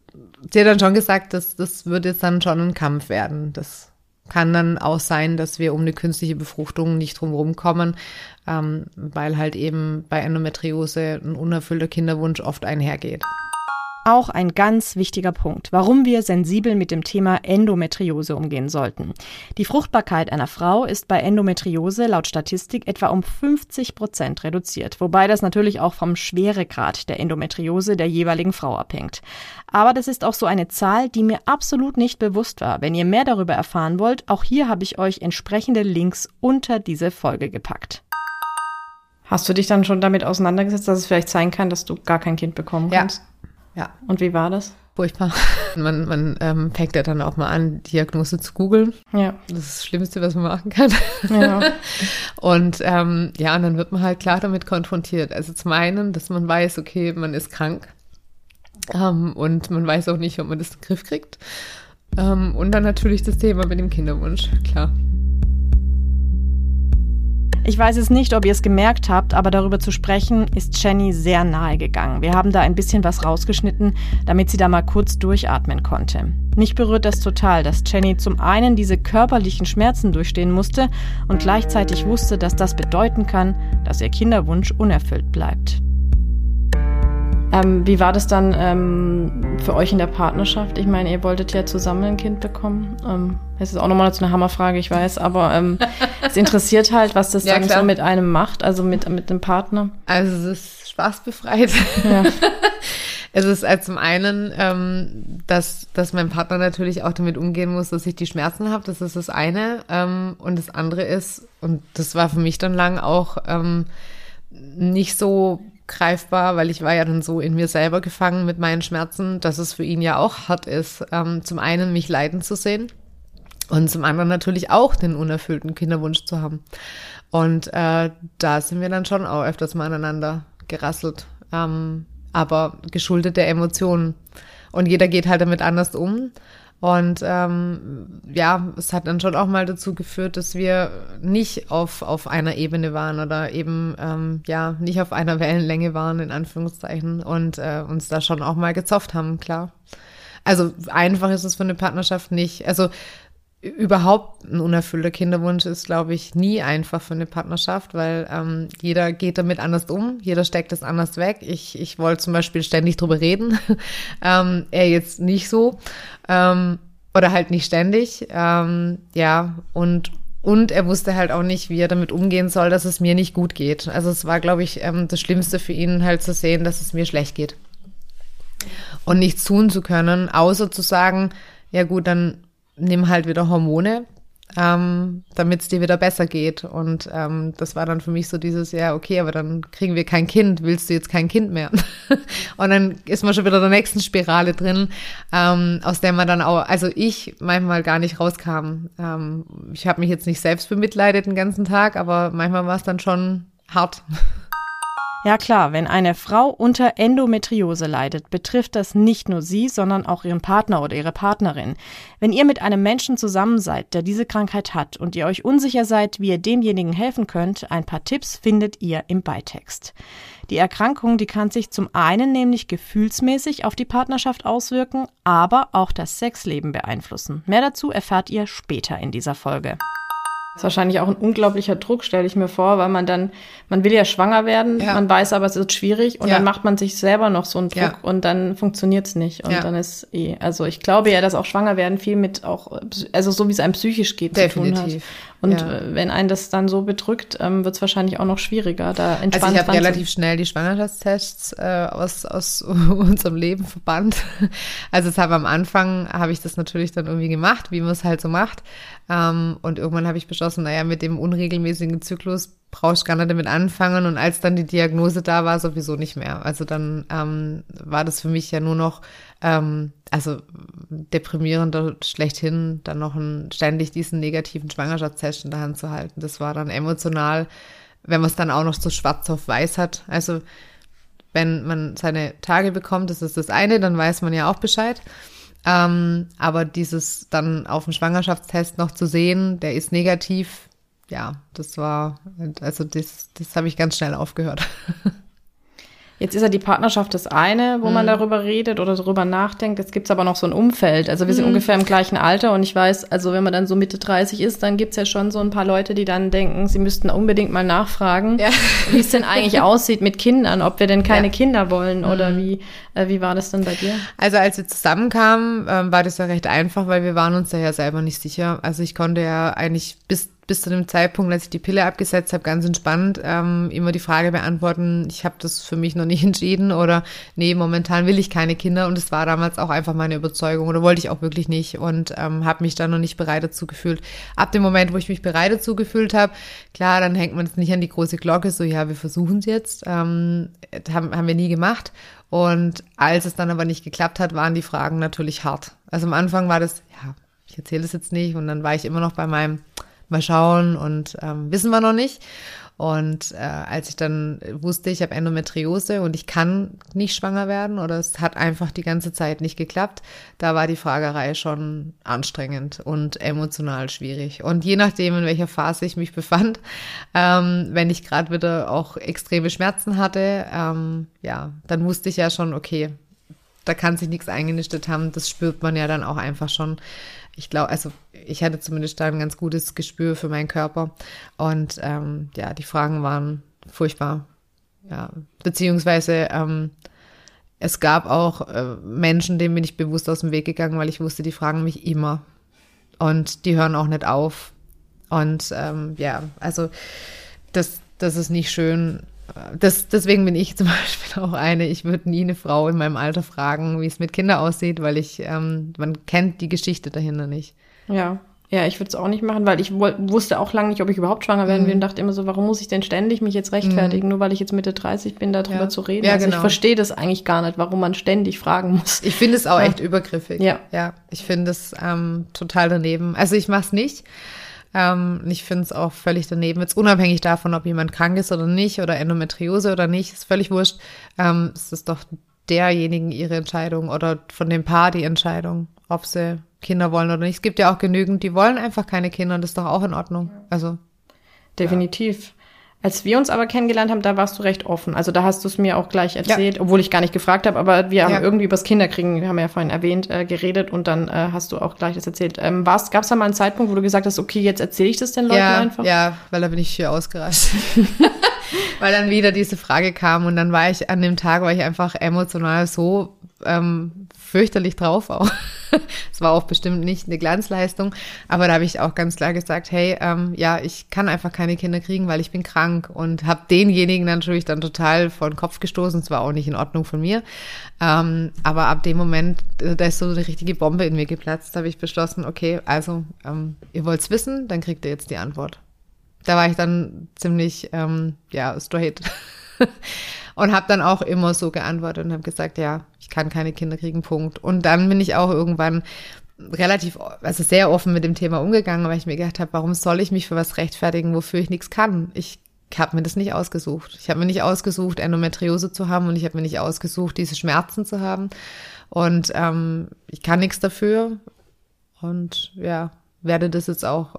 sie hat dann schon gesagt, dass das wird jetzt dann schon ein Kampf werden. Das kann dann auch sein, dass wir um eine künstliche Befruchtung nicht drumherum kommen, ähm, weil halt eben bei Endometriose ein unerfüllter Kinderwunsch oft einhergeht. Auch ein ganz wichtiger Punkt, warum wir sensibel mit dem Thema Endometriose umgehen sollten. Die Fruchtbarkeit einer Frau ist bei Endometriose laut Statistik etwa um 50 Prozent reduziert, wobei das natürlich auch vom Schweregrad der Endometriose der jeweiligen Frau abhängt. Aber das ist auch so eine Zahl, die mir absolut nicht bewusst war. Wenn ihr mehr darüber erfahren wollt, auch hier habe ich euch entsprechende Links unter diese Folge gepackt. Hast du dich dann schon damit auseinandergesetzt, dass es vielleicht sein kann, dass du gar kein Kind bekommen kannst? Ja. Und wie war das? furchtbar. Man, man ähm, fängt ja dann auch mal an, Diagnose zu googeln. Ja. Das ist das Schlimmste, was man machen kann. Ja. Und ähm, ja, und dann wird man halt klar damit konfrontiert. Also zum einen, dass man weiß, okay, man ist krank. Ähm, und man weiß auch nicht, ob man das in den Griff kriegt. Ähm, und dann natürlich das Thema mit dem Kinderwunsch, klar. Ich weiß es nicht, ob ihr es gemerkt habt, aber darüber zu sprechen ist Jenny sehr nahe gegangen. Wir haben da ein bisschen was rausgeschnitten, damit sie da mal kurz durchatmen konnte. Mich berührt das total, dass Jenny zum einen diese körperlichen Schmerzen durchstehen musste und gleichzeitig wusste, dass das bedeuten kann, dass ihr Kinderwunsch unerfüllt bleibt. Ähm, wie war das dann ähm, für euch in der Partnerschaft? Ich meine, ihr wolltet ja zusammen ein Kind bekommen. Ähm, das ist auch nochmal so eine Hammerfrage, ich weiß, aber ähm, es interessiert halt, was das Ja, dann klar. so mit einem macht, also mit, mit dem Partner. Also es ist spaßbefreit. Ja. Es ist also zum einen, ähm, dass, dass mein Partner natürlich auch damit umgehen muss, dass ich die Schmerzen habe. Das ist das eine. Ähm, und das andere ist, und das war für mich dann lang auch ähm, nicht so greifbar, weil ich war ja dann so in mir selber gefangen mit meinen Schmerzen, dass es für ihn ja auch hart ist, ähm, zum einen mich leiden zu sehen und zum anderen natürlich auch den unerfüllten Kinderwunsch zu haben. Und äh, da sind wir dann schon auch öfters mal aneinander gerasselt, ähm, aber geschuldet der Emotionen. Und jeder geht halt damit anders um. Und ähm, ja, es hat dann schon auch mal dazu geführt, dass wir nicht auf, auf einer Ebene waren oder eben ähm, ja nicht auf einer Wellenlänge waren, in Anführungszeichen, und äh, uns da schon auch mal gezofft haben, klar. Also einfach ist es für eine Partnerschaft nicht. Also überhaupt ein unerfüllter Kinderwunsch ist, glaube ich, nie einfach für eine Partnerschaft, weil ähm, jeder geht damit anders um, jeder steckt es anders weg. Ich, ich wollte zum Beispiel ständig drüber reden, ähm, er jetzt nicht so ähm, oder halt nicht ständig, ähm, ja und und er wusste halt auch nicht, wie er damit umgehen soll, dass es mir nicht gut geht. Also es war, glaube ich, ähm, das Schlimmste für ihn halt zu sehen, dass es mir schlecht geht und nichts tun zu können, außer zu sagen, ja gut, dann nimm halt wieder Hormone, ähm, damit es dir wieder besser geht. Und ähm, das war dann für mich so dieses, ja, okay, aber dann kriegen wir kein Kind, willst du jetzt kein Kind mehr? und dann ist man schon wieder in der nächsten Spirale drin, ähm, aus der man dann auch, also ich manchmal gar nicht rauskam. Ähm, ich habe mich jetzt nicht selbst bemitleidet den ganzen Tag, aber manchmal war es dann schon hart. Ja klar, wenn eine Frau unter Endometriose leidet, betrifft das nicht nur sie, sondern auch ihren Partner oder ihre Partnerin. Wenn ihr mit einem Menschen zusammen seid, der diese Krankheit hat und ihr euch unsicher seid, wie ihr demjenigen helfen könnt, ein paar Tipps findet ihr im Beitext. Die Erkrankung, die kann sich zum einen nämlich gefühlsmäßig auf die Partnerschaft auswirken, aber auch das Sexleben beeinflussen. Mehr dazu erfahrt ihr später in dieser Folge. Das ist wahrscheinlich auch ein unglaublicher Druck, stelle ich mir vor, weil man dann, man will ja schwanger werden, Ja. man weiß aber, es wird schwierig und Ja. dann macht man sich selber noch so einen Druck Ja. und dann funktioniert's nicht. Und dann ist eh, also ich glaube ja, dass auch schwanger werden viel mit auch, also so wie es einem psychisch geht, zu tun hat. Definitiv. Und wenn einen das dann so bedrückt, ähm, wird's wahrscheinlich auch noch schwieriger, da Also entspannt ich habe relativ schnell die Schwangerschaftstests äh, aus, aus unserem Leben verbannt. Also es habe am Anfang, habe ich das natürlich dann irgendwie gemacht, wie man es halt so macht. Ähm, und irgendwann habe ich beschlossen, naja, mit dem unregelmäßigen Zyklus brauchst du gar nicht damit anfangen. Und als dann die Diagnose da war, sowieso nicht mehr. Also dann ähm, war das für mich ja nur noch, ähm, also deprimierender schlechthin, dann noch ein, ständig diesen negativen Schwangerschaftstest in der Hand zu halten. Das war dann emotional, wenn man es dann auch noch so schwarz auf weiß hat. Also wenn man seine Tage bekommt, das ist das eine, dann weiß man ja auch Bescheid. Ähm, aber dieses dann auf dem Schwangerschaftstest noch zu sehen, der ist negativ, ja, das war, also das, das habe ich ganz schnell aufgehört. Jetzt ist ja die Partnerschaft das eine, wo Mhm. man darüber redet oder darüber nachdenkt. Jetzt gibt's aber noch so ein Umfeld. Also wir sind Mhm. ungefähr im gleichen Alter und ich weiß, also wenn man dann so Mitte 30 ist, dann gibt's ja schon so ein paar Leute, die dann denken, sie müssten unbedingt mal nachfragen, Ja. wie es denn eigentlich aussieht mit Kindern, ob wir denn keine Ja. Mhm. Kinder wollen oder wie, äh, wie war das denn bei dir? Also als wir zusammenkamen, ähm, war das ja recht einfach, weil wir waren uns da ja selber nicht sicher. Also ich konnte ja eigentlich bis bis zu dem Zeitpunkt, als ich die Pille abgesetzt habe, ganz entspannt ähm, immer die Frage beantworten, ich habe das für mich noch nicht entschieden oder nee, momentan will ich keine Kinder und es war damals auch einfach meine Überzeugung oder wollte ich auch wirklich nicht und ähm, habe mich dann noch nicht bereit dazu gefühlt. Ab dem Moment, wo ich mich bereit dazu gefühlt habe, klar, dann hängt man es nicht an die große Glocke, so ja, wir versuchen es jetzt, ähm, haben, haben wir nie gemacht und als es dann aber nicht geklappt hat, waren die Fragen natürlich hart. Also am Anfang war das, ja, ich erzähle es jetzt nicht und dann war ich immer noch bei meinem mal schauen und ähm, wissen wir noch nicht. Und äh, als ich dann wusste, ich habe Endometriose und ich kann nicht schwanger werden oder es hat einfach die ganze Zeit nicht geklappt, da war die Fragerei schon anstrengend und emotional schwierig. Und je nachdem, in welcher Phase ich mich befand, ähm, wenn ich gerade wieder auch extreme Schmerzen hatte, ähm, ja, dann wusste ich ja schon, okay, da kann sich nichts eingenistet haben. Das spürt man ja dann auch einfach schon ich glaube, also ich hatte zumindest da ein ganz gutes Gespür für meinen Körper. Und ähm, ja, die Fragen waren furchtbar. Ja, beziehungsweise ähm, es gab auch äh, Menschen, denen bin ich bewusst aus dem Weg gegangen, weil ich wusste, die fragen mich immer. Und die hören auch nicht auf. Und ähm, ja, also das, das ist nicht schön das, deswegen bin ich zum Beispiel auch eine, ich würde nie eine Frau in meinem Alter fragen, wie es mit Kindern aussieht, weil ich, ähm, man kennt die Geschichte dahinter nicht. Ja. Ja, ich würde es auch nicht machen, weil ich wusste auch lange nicht, ob ich überhaupt schwanger werden will mhm. und dachte immer so, warum muss ich denn ständig mich jetzt rechtfertigen, mhm. nur weil ich jetzt Mitte 30 bin, darüber ja. zu reden. Ja, also genau. ich verstehe das eigentlich gar nicht, warum man ständig fragen muss. Ich finde es auch ja. echt übergriffig. Ja. Ja, ich finde es ähm, total daneben. Also ich mache es nicht. Ähm, ich finde es auch völlig daneben, jetzt unabhängig davon, ob jemand krank ist oder nicht oder Endometriose oder nicht, ist völlig wurscht. Ähm, es ist doch derjenigen ihre Entscheidung oder von dem Paar die Entscheidung, ob sie Kinder wollen oder nicht. Es gibt ja auch genügend, die wollen einfach keine Kinder und das ist doch auch in Ordnung. Also definitiv. Als wir uns aber kennengelernt haben, da warst du recht offen. Also da hast du es mir auch gleich erzählt, ja. obwohl ich gar nicht gefragt habe, aber wir haben ja. irgendwie übers Kinderkriegen, wir haben ja vorhin erwähnt, äh, geredet und dann äh, hast du auch gleich das erzählt. Ähm, Gab es da mal einen Zeitpunkt, wo du gesagt hast, okay, jetzt erzähle ich das den Leuten ja, einfach? Ja, weil da bin ich hier ausgerastet. weil dann wieder diese Frage kam und dann war ich an dem Tag, war ich einfach emotional so ähm, fürchterlich drauf auch. Es war auch bestimmt nicht eine Glanzleistung, aber da habe ich auch ganz klar gesagt, hey, ähm, ja, ich kann einfach keine Kinder kriegen, weil ich bin krank und habe denjenigen natürlich dann total vor den Kopf gestoßen. Es war auch nicht in Ordnung von mir, ähm, aber ab dem Moment, äh, da ist so eine richtige Bombe in mir geplatzt, habe ich beschlossen, okay, also ähm, ihr wollt's wissen, dann kriegt ihr jetzt die Antwort. Da war ich dann ziemlich, ähm, ja, straight. und habe dann auch immer so geantwortet und habe gesagt, ja, ich kann keine Kinder kriegen, Punkt. Und dann bin ich auch irgendwann relativ, also sehr offen mit dem Thema umgegangen, weil ich mir gedacht habe, warum soll ich mich für was rechtfertigen, wofür ich nichts kann? Ich habe mir das nicht ausgesucht. Ich habe mir nicht ausgesucht, Endometriose zu haben und ich habe mir nicht ausgesucht, diese Schmerzen zu haben. Und ähm, ich kann nichts dafür und ja, werde das jetzt auch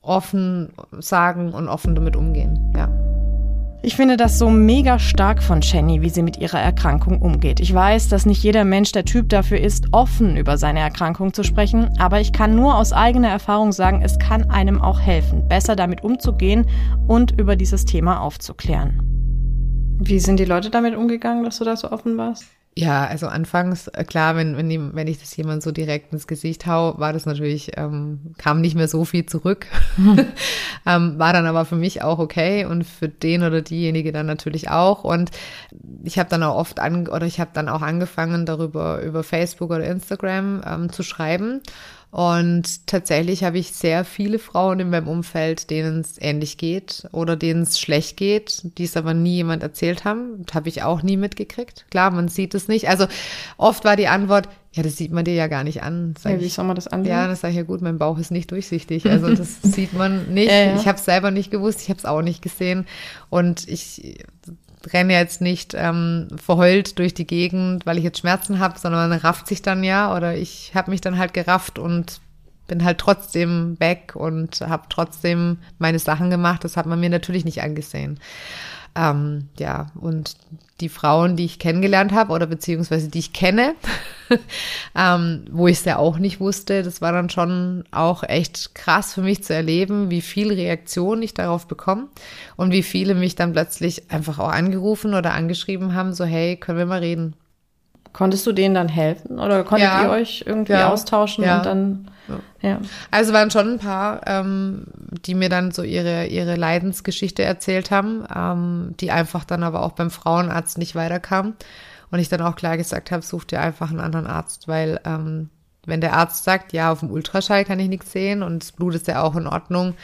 offen sagen und offen damit umgehen. Ja. Ich finde das so mega stark von Jenny, wie sie mit ihrer Erkrankung umgeht. Ich weiß, dass nicht jeder Mensch der Typ dafür ist, offen über seine Erkrankung zu sprechen, aber ich kann nur aus eigener Erfahrung sagen, es kann einem auch helfen, besser damit umzugehen und über dieses Thema aufzuklären. Wie sind die Leute damit umgegangen, dass du da so offen warst? Ja, also anfangs, äh, klar, wenn, wenn, die, wenn ich das jemand so direkt ins Gesicht hau, war das natürlich, ähm, kam nicht mehr so viel zurück. ähm, war dann aber für mich auch okay und für den oder diejenige dann natürlich auch. Und ich habe dann auch oft an, oder ich habe dann auch angefangen, darüber über Facebook oder Instagram ähm, zu schreiben. Und tatsächlich habe ich sehr viele Frauen in meinem Umfeld, denen es ähnlich geht oder denen es schlecht geht, die es aber nie jemand erzählt haben. Habe ich auch nie mitgekriegt. Klar, man sieht es nicht. Also oft war die Antwort, ja, das sieht man dir ja gar nicht an. Ja, wie soll man das ansehen? Ja, das sage ich ja gut, mein Bauch ist nicht durchsichtig. Also das sieht man nicht. Ja, ja. Ich habe es selber nicht gewusst, ich habe es auch nicht gesehen. Und ich renne jetzt nicht ähm, verheult durch die Gegend, weil ich jetzt Schmerzen habe, sondern rafft sich dann ja oder ich habe mich dann halt gerafft und bin halt trotzdem weg und habe trotzdem meine Sachen gemacht. Das hat man mir natürlich nicht angesehen. Ähm, ja, und die Frauen, die ich kennengelernt habe oder beziehungsweise die ich kenne, ähm, wo ich es ja auch nicht wusste, das war dann schon auch echt krass für mich zu erleben, wie viel Reaktion ich darauf bekomme und wie viele mich dann plötzlich einfach auch angerufen oder angeschrieben haben, so hey, können wir mal reden. Konntest du denen dann helfen oder konntet ja, ihr euch irgendwie ja, austauschen ja. und dann Ja. Also waren schon ein paar, ähm, die mir dann so ihre, ihre Leidensgeschichte erzählt haben, ähm, die einfach dann aber auch beim Frauenarzt nicht weiterkamen. Und ich dann auch klar gesagt habe, such dir einfach einen anderen Arzt, weil ähm, wenn der Arzt sagt, ja, auf dem Ultraschall kann ich nichts sehen und das Blut ist ja auch in Ordnung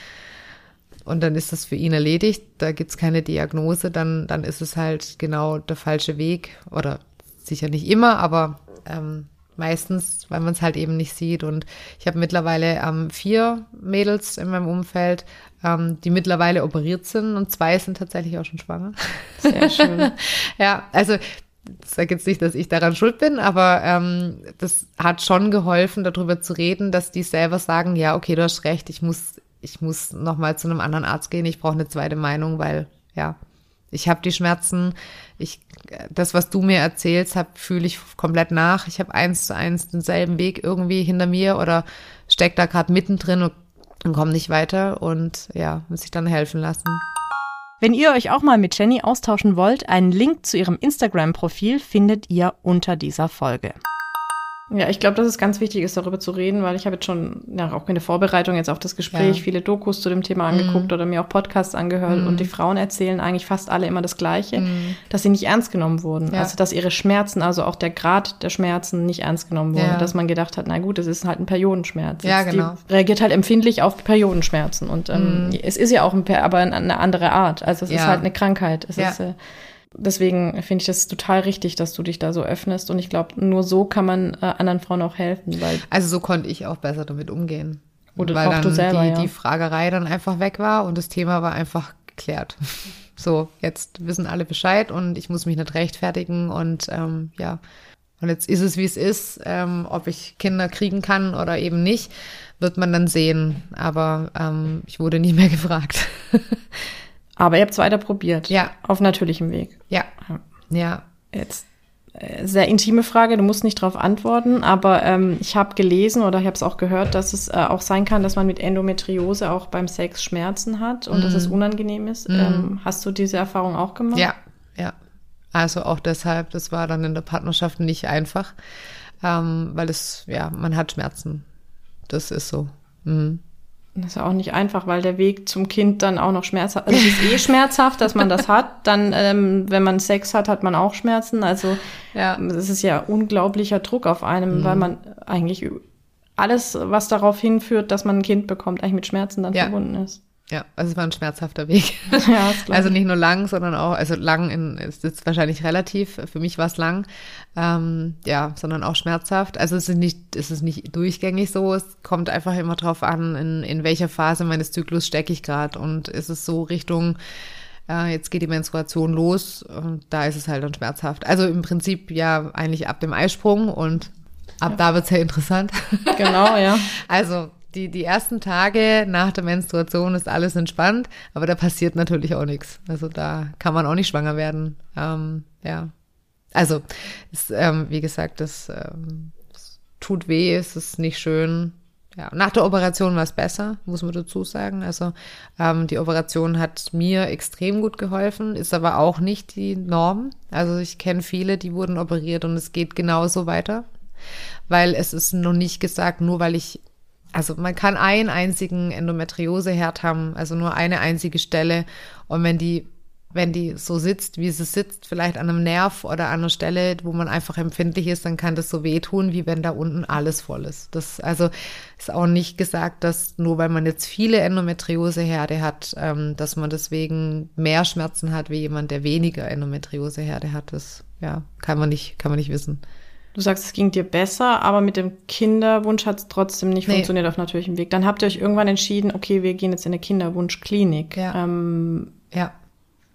und dann ist das für ihn erledigt, da gibt's keine Diagnose, dann, dann ist es halt genau der falsche Weg oder sicher nicht immer, aber ähm, meistens, weil man es halt eben nicht sieht. Und ich habe mittlerweile ähm, vier Mädels in meinem Umfeld, ähm, die mittlerweile operiert sind und zwei sind tatsächlich auch schon schwanger. Sehr schön. ja, also ich sage jetzt nicht, dass ich daran schuld bin, aber ähm, das hat schon geholfen, darüber zu reden, dass die selber sagen, ja, okay, du hast recht, ich muss, ich muss nochmal zu einem anderen Arzt gehen, ich brauche eine zweite Meinung, weil ja, ich habe die Schmerzen, ich, das, was du mir erzählst, fühle ich komplett nach. Ich habe eins zu eins denselben Weg irgendwie hinter mir oder steck da gerade mittendrin und, und komme nicht weiter und ja, muss ich dann helfen lassen. Wenn ihr euch auch mal mit Jenny austauschen wollt, einen Link zu ihrem Instagram-Profil findet ihr unter dieser Folge. Ja, ich glaube, dass es ganz wichtig ist, darüber zu reden, weil ich habe jetzt schon, ja, auch in der Vorbereitung jetzt auf das Gespräch, ja. viele Dokus zu dem Thema angeguckt mm. oder mir auch Podcasts angehört mm. und die Frauen erzählen eigentlich fast alle immer das Gleiche, mm. dass sie nicht ernst genommen wurden. Ja. Also, dass ihre Schmerzen, also auch der Grad der Schmerzen nicht ernst genommen wurden. Ja. Dass man gedacht hat, na gut, das ist halt ein Periodenschmerz. Ja, genau. Die reagiert halt empfindlich auf Periodenschmerzen und ähm, es ist ja auch ein, aber eine andere Art. Also, es ist halt eine Krankheit. Es ist, äh, Deswegen finde ich das total richtig, dass du dich da so öffnest. Und ich glaube, nur so kann man äh, anderen Frauen auch helfen. Weil also so konnte ich auch besser damit umgehen. Oder weil auch dann du selber, die, ja. die Fragerei dann einfach weg war und das Thema war einfach geklärt. So, jetzt wissen alle Bescheid und ich muss mich nicht rechtfertigen und ähm, ja. Und jetzt ist es, wie es ist. Ähm, ob ich Kinder kriegen kann oder eben nicht, wird man dann sehen. Aber ähm, ich wurde nie mehr gefragt. Aber ihr habt es weiter probiert. Ja. Auf natürlichem Weg. Ja. Ja. Jetzt äh, sehr intime Frage, du musst nicht darauf antworten, aber ähm, ich habe gelesen oder ich habe es auch gehört, dass es äh, auch sein kann, dass man mit Endometriose auch beim Sex Schmerzen hat und mm. dass es mhm. unangenehm ist. Mm. Ähm, hast du diese Erfahrung auch gemacht? Ja, ja. Also auch deshalb, das war dann in der Partnerschaft nicht einfach, ähm, weil es, ja, man hat Schmerzen. Das ist so. Mhm. Das ist ja auch nicht einfach, weil der Weg zum Kind dann auch noch schmerzhaft also es ist eh schmerzhaft, dass man das hat. Dann, ähm, wenn man Sex hat, hat man auch Schmerzen. Also ja. es ist ja unglaublicher Druck auf einem, mhm. weil man eigentlich alles, was darauf hinführt, dass man ein Kind bekommt, eigentlich mit Schmerzen dann ja. verbunden ist. Ja, also es war ein schmerzhafter Weg. Ja, also nicht nur lang, sondern auch, also lang in, ist jetzt wahrscheinlich relativ, für mich war es lang, ähm, ja, sondern auch schmerzhaft. Also es ist nicht, es ist nicht durchgängig so, es kommt einfach immer drauf an, in, in welcher Phase meines Zyklus stecke ich gerade und ist es so Richtung, äh, jetzt geht die Menstruation los und da ist es halt dann schmerzhaft. Also im Prinzip ja eigentlich ab dem Eisprung und ab ja. da wird's ja interessant. Genau, ja. Also die, die ersten Tage nach der Menstruation ist alles entspannt, aber da passiert natürlich auch nichts. Also da kann man auch nicht schwanger werden. Ähm, ja. Also, ist, ähm, wie gesagt, das, ähm, tut weh, es ist nicht schön. Ja, nach der Operation war es besser, muss man dazu sagen. Also ähm, die Operation hat mir extrem gut geholfen, ist aber auch nicht die Norm. Also ich kenne viele, die wurden operiert und es geht genauso weiter, weil es ist noch nicht gesagt, nur weil ich also man kann einen einzigen Endometrioseherd haben, also nur eine einzige Stelle. Und wenn die, wenn die so sitzt, wie sie sitzt, vielleicht an einem Nerv oder an einer Stelle, wo man einfach empfindlich ist, dann kann das so wehtun, wie wenn da unten alles voll ist. Das also ist auch nicht gesagt, dass nur weil man jetzt viele Endometrioseherde hat, ähm, dass man deswegen mehr Schmerzen hat wie jemand, der weniger Endometrioseherde hat. Das ja kann man nicht, kann man nicht wissen. Du sagst, es ging dir besser, aber mit dem Kinderwunsch hat es trotzdem nicht nee. funktioniert auf natürlichem Weg. Dann habt ihr euch irgendwann entschieden, okay, wir gehen jetzt in eine Kinderwunschklinik. Ja. Ähm, ja.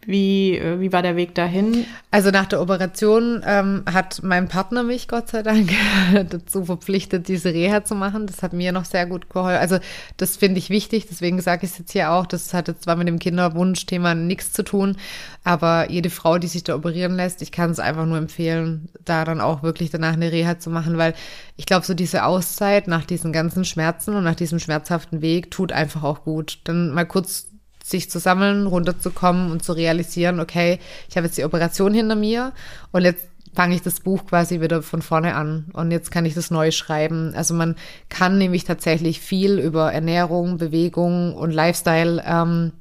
Wie, äh, wie war der Weg dahin? Also nach der Operation ähm, hat mein Partner mich Gott sei Dank dazu verpflichtet, diese Reha zu machen. Das hat mir noch sehr gut geholfen. Also das finde ich wichtig, deswegen sage ich es jetzt hier auch. Das hatte zwar mit dem Kinderwunschthema nichts zu tun, aber jede Frau, die sich da operieren lässt, ich kann es einfach nur empfehlen, da dann auch wirklich danach eine Reha zu machen, weil ich glaube, so diese Auszeit nach diesen ganzen Schmerzen und nach diesem schmerzhaften Weg tut einfach auch gut. Dann mal kurz sich zu sammeln, runterzukommen und zu realisieren, okay, ich habe jetzt die Operation hinter mir und jetzt fange ich das Buch quasi wieder von vorne an und jetzt kann ich das neu schreiben. Also man kann nämlich tatsächlich viel über Ernährung, Bewegung und Lifestyle ähm,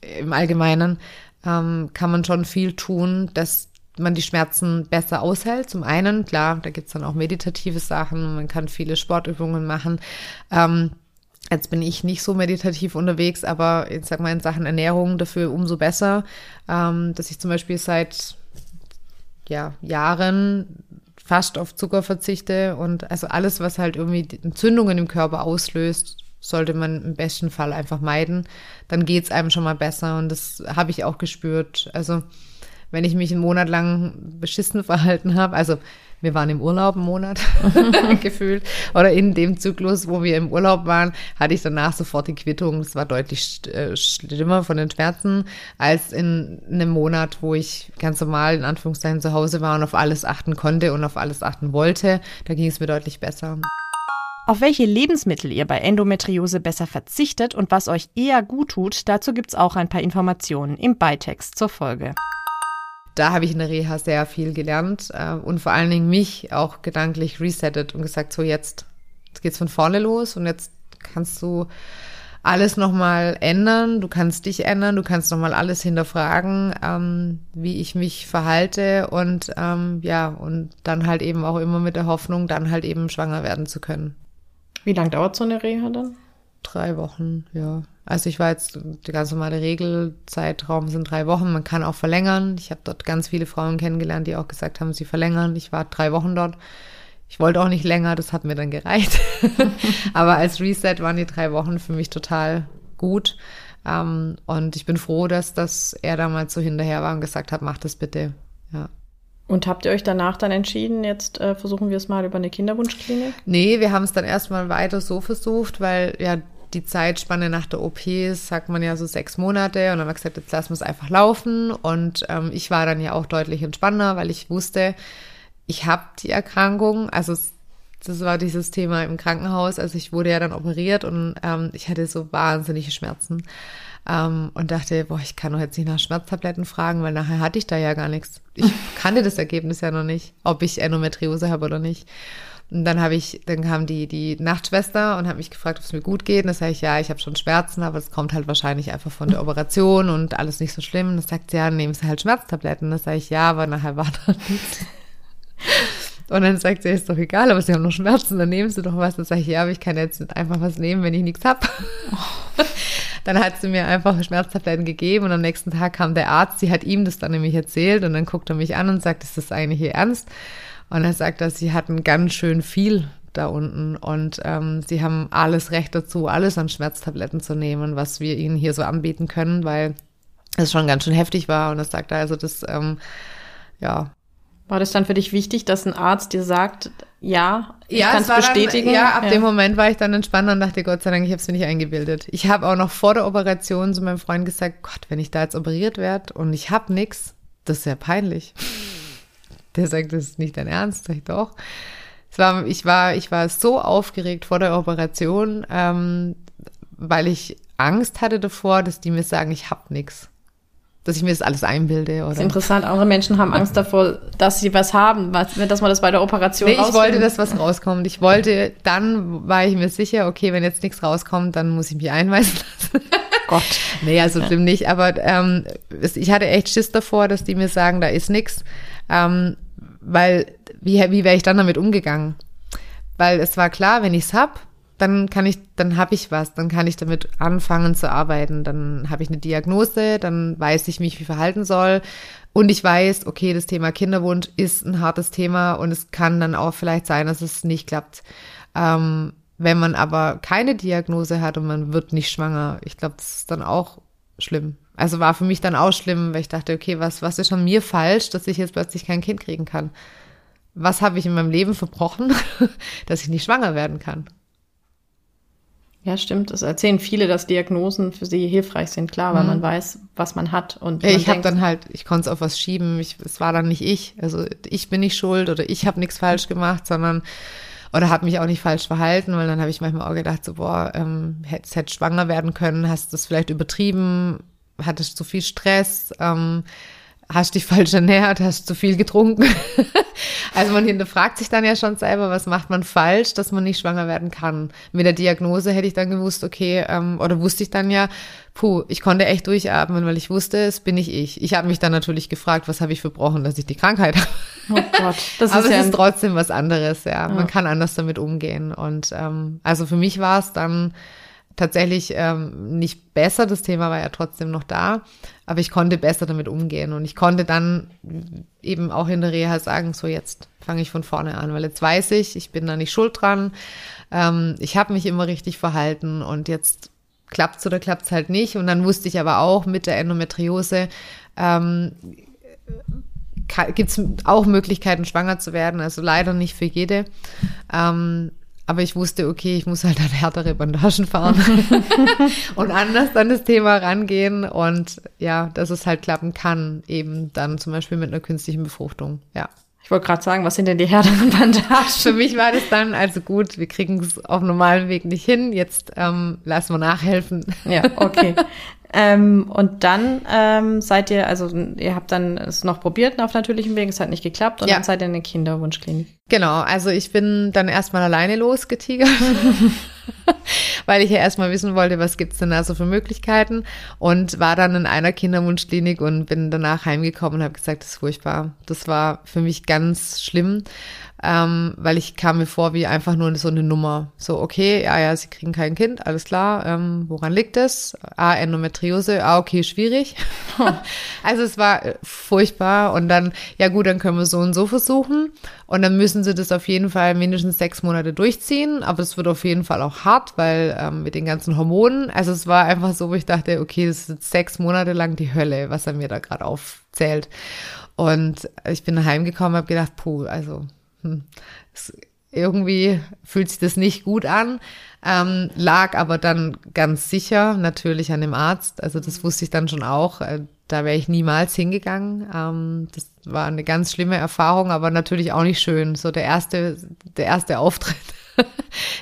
im Allgemeinen ähm, kann man schon viel tun, dass man die Schmerzen besser aushält. Zum einen, klar, da gibt's dann auch meditative Sachen, man kann viele Sportübungen machen. Ähm, Jetzt bin ich nicht so meditativ unterwegs, aber ich sag mal in Sachen Ernährung dafür umso besser, ähm, dass ich zum Beispiel seit ja, Jahren fast auf Zucker verzichte und also alles, was halt irgendwie Entzündungen im Körper auslöst, sollte man im besten Fall einfach meiden. Dann geht's einem schon mal besser und das habe ich auch gespürt. Also wenn ich mich einen Monat lang beschissen verhalten habe, also wir waren im Urlaub einen Monat gefühlt. Oder in dem Zyklus, wo wir im Urlaub waren, hatte ich danach sofort die Quittung. Es war deutlich äh, schlimmer von den Schmerzen als in einem Monat, wo ich ganz normal in Anführungszeichen zu Hause war und auf alles achten konnte und auf alles achten wollte. Da ging es mir deutlich besser. Auf welche Lebensmittel ihr bei Endometriose besser verzichtet und was euch eher gut tut, dazu gibt's auch ein paar Informationen im Beitext zur Folge da habe ich in der Reha sehr viel gelernt äh, und vor allen Dingen mich auch gedanklich resettet und gesagt, so jetzt, jetzt geht's von vorne los und jetzt kannst du alles nochmal ändern, du kannst dich ändern, du kannst nochmal alles hinterfragen, ähm, wie ich mich verhalte und ähm, ja, und dann halt eben auch immer mit der Hoffnung, dann halt eben schwanger werden zu können. Wie lange dauert so eine Reha dann? Drei Wochen, ja. Also ich war jetzt, die ganz normale Regelzeitraum sind drei Wochen. Man kann auch verlängern. Ich habe dort ganz viele Frauen kennengelernt, die auch gesagt haben, sie verlängern. Ich war drei Wochen dort. Ich wollte auch nicht länger, das hat mir dann gereicht. Aber als Reset waren die drei Wochen für mich total gut. Um, ähm, und ich bin froh, dass, dass er damals so hinterher war und gesagt hat, mach das bitte. Ja. Und habt ihr euch danach dann entschieden, jetzt äh, versuchen wir es mal über eine Kinderwunschklinik? Nee, wir haben es dann erstmal weiter so versucht, weil ja die Zeitspanne nach der OP sagt man ja so sechs Monate und dann haben wir gesagt, jetzt lassen wir es einfach laufen. Und ähm, ich war dann ja auch deutlich entspannter, weil ich wusste, ich habe die Erkrankung. Also das war dieses Thema im Krankenhaus. Also ich wurde ja dann operiert und ähm, ich hatte so wahnsinnige Schmerzen. Ähm, und dachte, boah, ich kann doch jetzt nicht nach Schmerztabletten fragen, weil nachher hatte ich da ja gar nichts. Ich kannte das Ergebnis ja noch nicht, ob ich Endometriose habe oder nicht. Und dann habe ich, dann kam die, die Nachtschwester und hat mich gefragt, ob es mir gut geht. Und dann sage ich, ja, ich habe schon Schmerzen, aber es kommt halt wahrscheinlich einfach von der Operation und alles nicht so schlimm. Und dann sagt sie, ja, nehmen Sie halt Schmerztabletten. Und dann sage ich, ja, aber nachher war da nichts. Und dann sagt sie, ist doch egal, aber Sie haben noch Schmerzen, dann nehmen Sie doch was. Dann sage ich, ja, aber ich kann jetzt nicht einfach was nehmen, wenn ich nichts hab. dann hat sie mir einfach Schmerztabletten gegeben und am nächsten Tag kam der Arzt, sie hat ihm das dann nämlich erzählt und dann guckt er mich an und sagt, ist das eigentlich hier ernst? Und er sagt, dass sie hatten ganz schön viel da unten und ähm, sie haben alles Recht dazu, alles an Schmerztabletten zu nehmen, was wir ihnen hier so anbieten können, weil es schon ganz schön heftig war. Und das sagt er also, das, ähm, ja. War das dann für dich wichtig, dass ein Arzt dir sagt, ja, ich ja, kann es bestätigen? Dann, ja, ab ja. dem Moment war ich dann entspannt und dachte, Gott sei Dank, ich habe es mir nicht eingebildet. Ich habe auch noch vor der Operation zu meinem Freund gesagt, Gott, wenn ich da jetzt operiert werde und ich habe nichts, das ist ja peinlich. Der sagt, das ist nicht dein Ernst. Sag ich doch. Es war, ich war, ich war so aufgeregt vor der Operation, ähm, weil ich Angst hatte davor, dass die mir sagen, ich hab nix. Dass ich mir das alles einbilde. Oder? Das ist interessant. Andere Menschen haben Angst davor, dass sie was haben, dass man das bei der Operation Nee, ich wollte, dass was rauskommt. Ich wollte, dann war ich mir sicher, okay, wenn jetzt nichts rauskommt, dann muss ich mich einweisen lassen. Gott. Nee, also ja. stimmt nicht. Aber ähm, ich hatte echt Schiss davor, dass die mir sagen, da ist nichts. Ähm, weil, wie, wie wäre ich dann damit umgegangen? Weil es war klar, wenn ich's hab, dann kann ich, dann habe ich was, dann kann ich damit anfangen zu arbeiten, dann habe ich eine Diagnose, dann weiß ich mich, wie verhalten soll und ich weiß, okay, das Thema Kinderwunsch ist ein hartes Thema und es kann dann auch vielleicht sein, dass es nicht klappt. Ähm, wenn man aber keine Diagnose hat und man wird nicht schwanger, ich glaube, das ist dann auch schlimm. Also war für mich dann auch schlimm, weil ich dachte, okay, was, was ist an mir falsch, dass ich jetzt plötzlich kein Kind kriegen kann? Was habe ich in meinem Leben verbrochen, dass ich nicht schwanger werden kann? Ja, stimmt. Es erzählen viele, dass Diagnosen für sie hilfreich sind, klar, weil mhm. man weiß, was man hat. Und ich habe dann halt, ich konnte es auf was schieben. Ich, es war dann nicht ich. Also ich bin nicht schuld oder ich habe nichts falsch gemacht, sondern oder habe mich auch nicht falsch verhalten, weil dann habe ich manchmal auch gedacht, so boah, ähm, hättest hätt schwanger werden können, hast das vielleicht übertrieben, hattest zu viel Stress, ähm, hast dich falsch ernährt, hast zu viel getrunken. also man hinterfragt sich dann ja schon selber, was macht man falsch, dass man nicht schwanger werden kann. Mit der Diagnose hätte ich dann gewusst, okay, ähm, oder wusste ich dann ja, puh, ich konnte echt durchatmen, weil ich wusste, es bin nicht ich. Ich habe mich dann natürlich gefragt, was habe ich verbrochen, dass ich die Krankheit habe. Oh Gott, das Aber ist ja es ist trotzdem was anderes, ja. ja. Man kann anders damit umgehen. Und ähm, also für mich war es dann tatsächlich ähm, nicht besser. Das Thema war ja trotzdem noch da, aber ich konnte besser damit umgehen und ich konnte dann eben auch in der Reha sagen, so jetzt fange ich von vorne an, weil jetzt weiß ich, ich bin da nicht schuld dran. Ähm, ich habe mich immer richtig verhalten und jetzt klappt's oder klappt's halt nicht. Und dann wusste ich aber auch mit der Endometriose ähm, gibt es auch Möglichkeiten, schwanger zu werden. Also leider nicht für jede. Ähm, aber ich wusste, okay, ich muss halt an härtere Bandagen fahren und anders an das Thema rangehen und ja, dass es halt klappen kann, eben dann zum Beispiel mit einer künstlichen Befruchtung, ja. Ich wollte gerade sagen, was sind denn die härteren Bandagen? Für mich war das dann, also gut, wir kriegen es auf normalem Weg nicht hin, jetzt ähm, lassen wir nachhelfen. Ja, okay. Ähm, und dann ähm, seid ihr, also ihr habt dann es noch probiert auf natürlichem Weg, es hat nicht geklappt und ja. dann seid ihr in der Kinderwunschklinik. Genau, also ich bin dann erstmal alleine losgetigert, weil ich ja erstmal wissen wollte, was gibt's denn da so für Möglichkeiten und war dann in einer Kinderwunschklinik und bin danach heimgekommen und habe gesagt, das ist furchtbar. Das war für mich ganz schlimm ähm, weil ich kam mir vor wie einfach nur so eine Nummer. So, okay, ja, ja, sie kriegen kein Kind, alles klar. Ähm, woran liegt es? Ah, Endometriose, ah, okay, schwierig. also es war äh, furchtbar und dann, ja gut, dann können wir so und so versuchen und dann müssen sie das auf jeden Fall mindestens sechs Monate durchziehen, aber es wird auf jeden Fall auch hart, weil ähm, mit den ganzen Hormonen, also es war einfach so, wo ich dachte, okay, das ist sechs Monate lang die Hölle, was er mir da gerade aufzählt. Und ich bin heimgekommen, habe gedacht, puh, also hm, es, irgendwie fühlt sich das nicht gut an, ähm, lag aber dann ganz sicher natürlich an dem Arzt. Also das wusste ich dann schon auch. Äh, da wäre ich niemals hingegangen. Ähm, das war eine ganz schlimme Erfahrung, aber natürlich auch nicht schön. So der erste, der erste Auftritt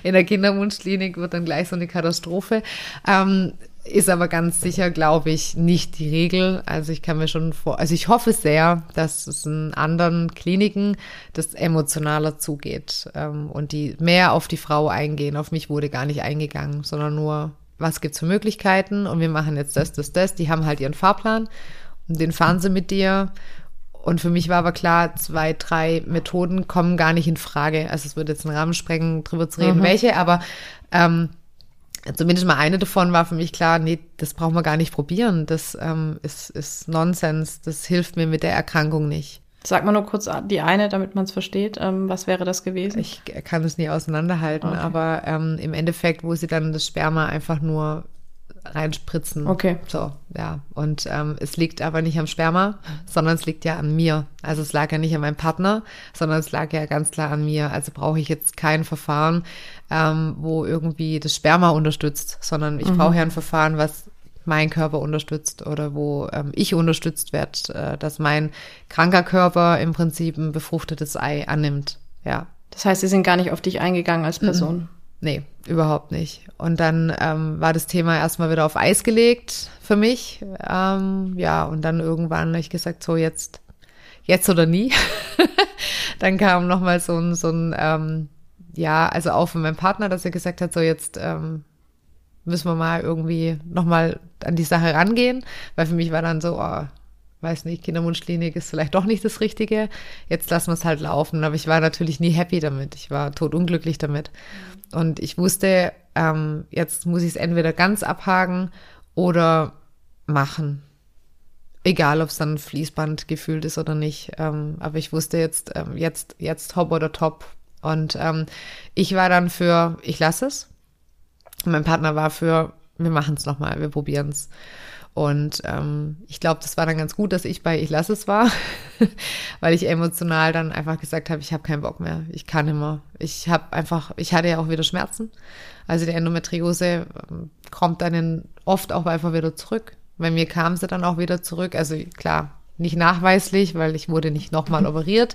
in der Kinderwunschklinik wird dann gleich so eine Katastrophe. Ähm, ist aber ganz sicher, glaube ich, nicht die Regel. Also ich kann mir schon vor, also ich hoffe sehr, dass es in anderen Kliniken das emotionaler zugeht ähm, und die mehr auf die Frau eingehen. Auf mich wurde gar nicht eingegangen, sondern nur, was gibt's für Möglichkeiten und wir machen jetzt das, das, das. Die haben halt ihren Fahrplan und den fahren sie mit dir. Und für mich war aber klar, zwei, drei Methoden kommen gar nicht in Frage. Also es würde jetzt einen Rahmen sprengen, drüber zu reden, mhm. welche, aber ähm, zumindest mal eine davon war für mich klar, nee, das brauchen wir gar nicht probieren. Das ähm, ist, ist Nonsens. Das hilft mir mit der Erkrankung nicht. Sag mal nur kurz die eine, damit man es versteht. Ähm, was wäre das gewesen? Ich kann es nie auseinanderhalten, okay. aber ähm, im Endeffekt, wo sie dann das Sperma einfach nur reinspritzen. Okay. So, ja. Und ähm, es liegt aber nicht am Sperma, sondern es liegt ja an mir. Also es lag ja nicht an meinem Partner, sondern es lag ja ganz klar an mir. Also brauche ich jetzt kein Verfahren, ähm, wo irgendwie das Sperma unterstützt, sondern ich mhm. brauche ja ein Verfahren, was mein Körper unterstützt oder wo ähm, ich unterstützt werde, äh, dass mein kranker Körper im Prinzip ein befruchtetes Ei annimmt. Ja. Das heißt, sie sind gar nicht auf dich eingegangen als Person. Mhm. Nee, überhaupt nicht. Und dann ähm, war das Thema erstmal wieder auf Eis gelegt für mich. Ähm, ja, und dann irgendwann habe ich gesagt, so jetzt, jetzt oder nie. dann kam nochmal so ein, so ein, ähm, ja, also auch von meinem Partner, dass er gesagt hat, so jetzt ähm, müssen wir mal irgendwie nochmal an die Sache rangehen, weil für mich war dann so, oh, weiß nicht, Kinderwunschklinik ist vielleicht doch nicht das Richtige. Jetzt lassen wir es halt laufen. Aber ich war natürlich nie happy damit. Ich war totunglücklich damit. Und ich wusste, ähm, jetzt muss ich es entweder ganz abhaken oder machen. Egal, ob es dann Fließband gefühlt ist oder nicht. Ähm, aber ich wusste jetzt, ähm, jetzt, jetzt top oder top. Und ähm, ich war dann für, ich lasse es. Mein Partner war für, wir machen es nochmal, wir probieren es. Und ähm, ich glaube, das war dann ganz gut, dass ich bei Ich lasse es war, weil ich emotional dann einfach gesagt habe, ich habe keinen Bock mehr, ich kann immer. Ich habe einfach, ich hatte ja auch wieder Schmerzen. Also die Endometriose ähm, kommt dann oft auch einfach wieder zurück. Bei mir kam sie dann auch wieder zurück. Also klar, nicht nachweislich, weil ich wurde nicht nochmal operiert.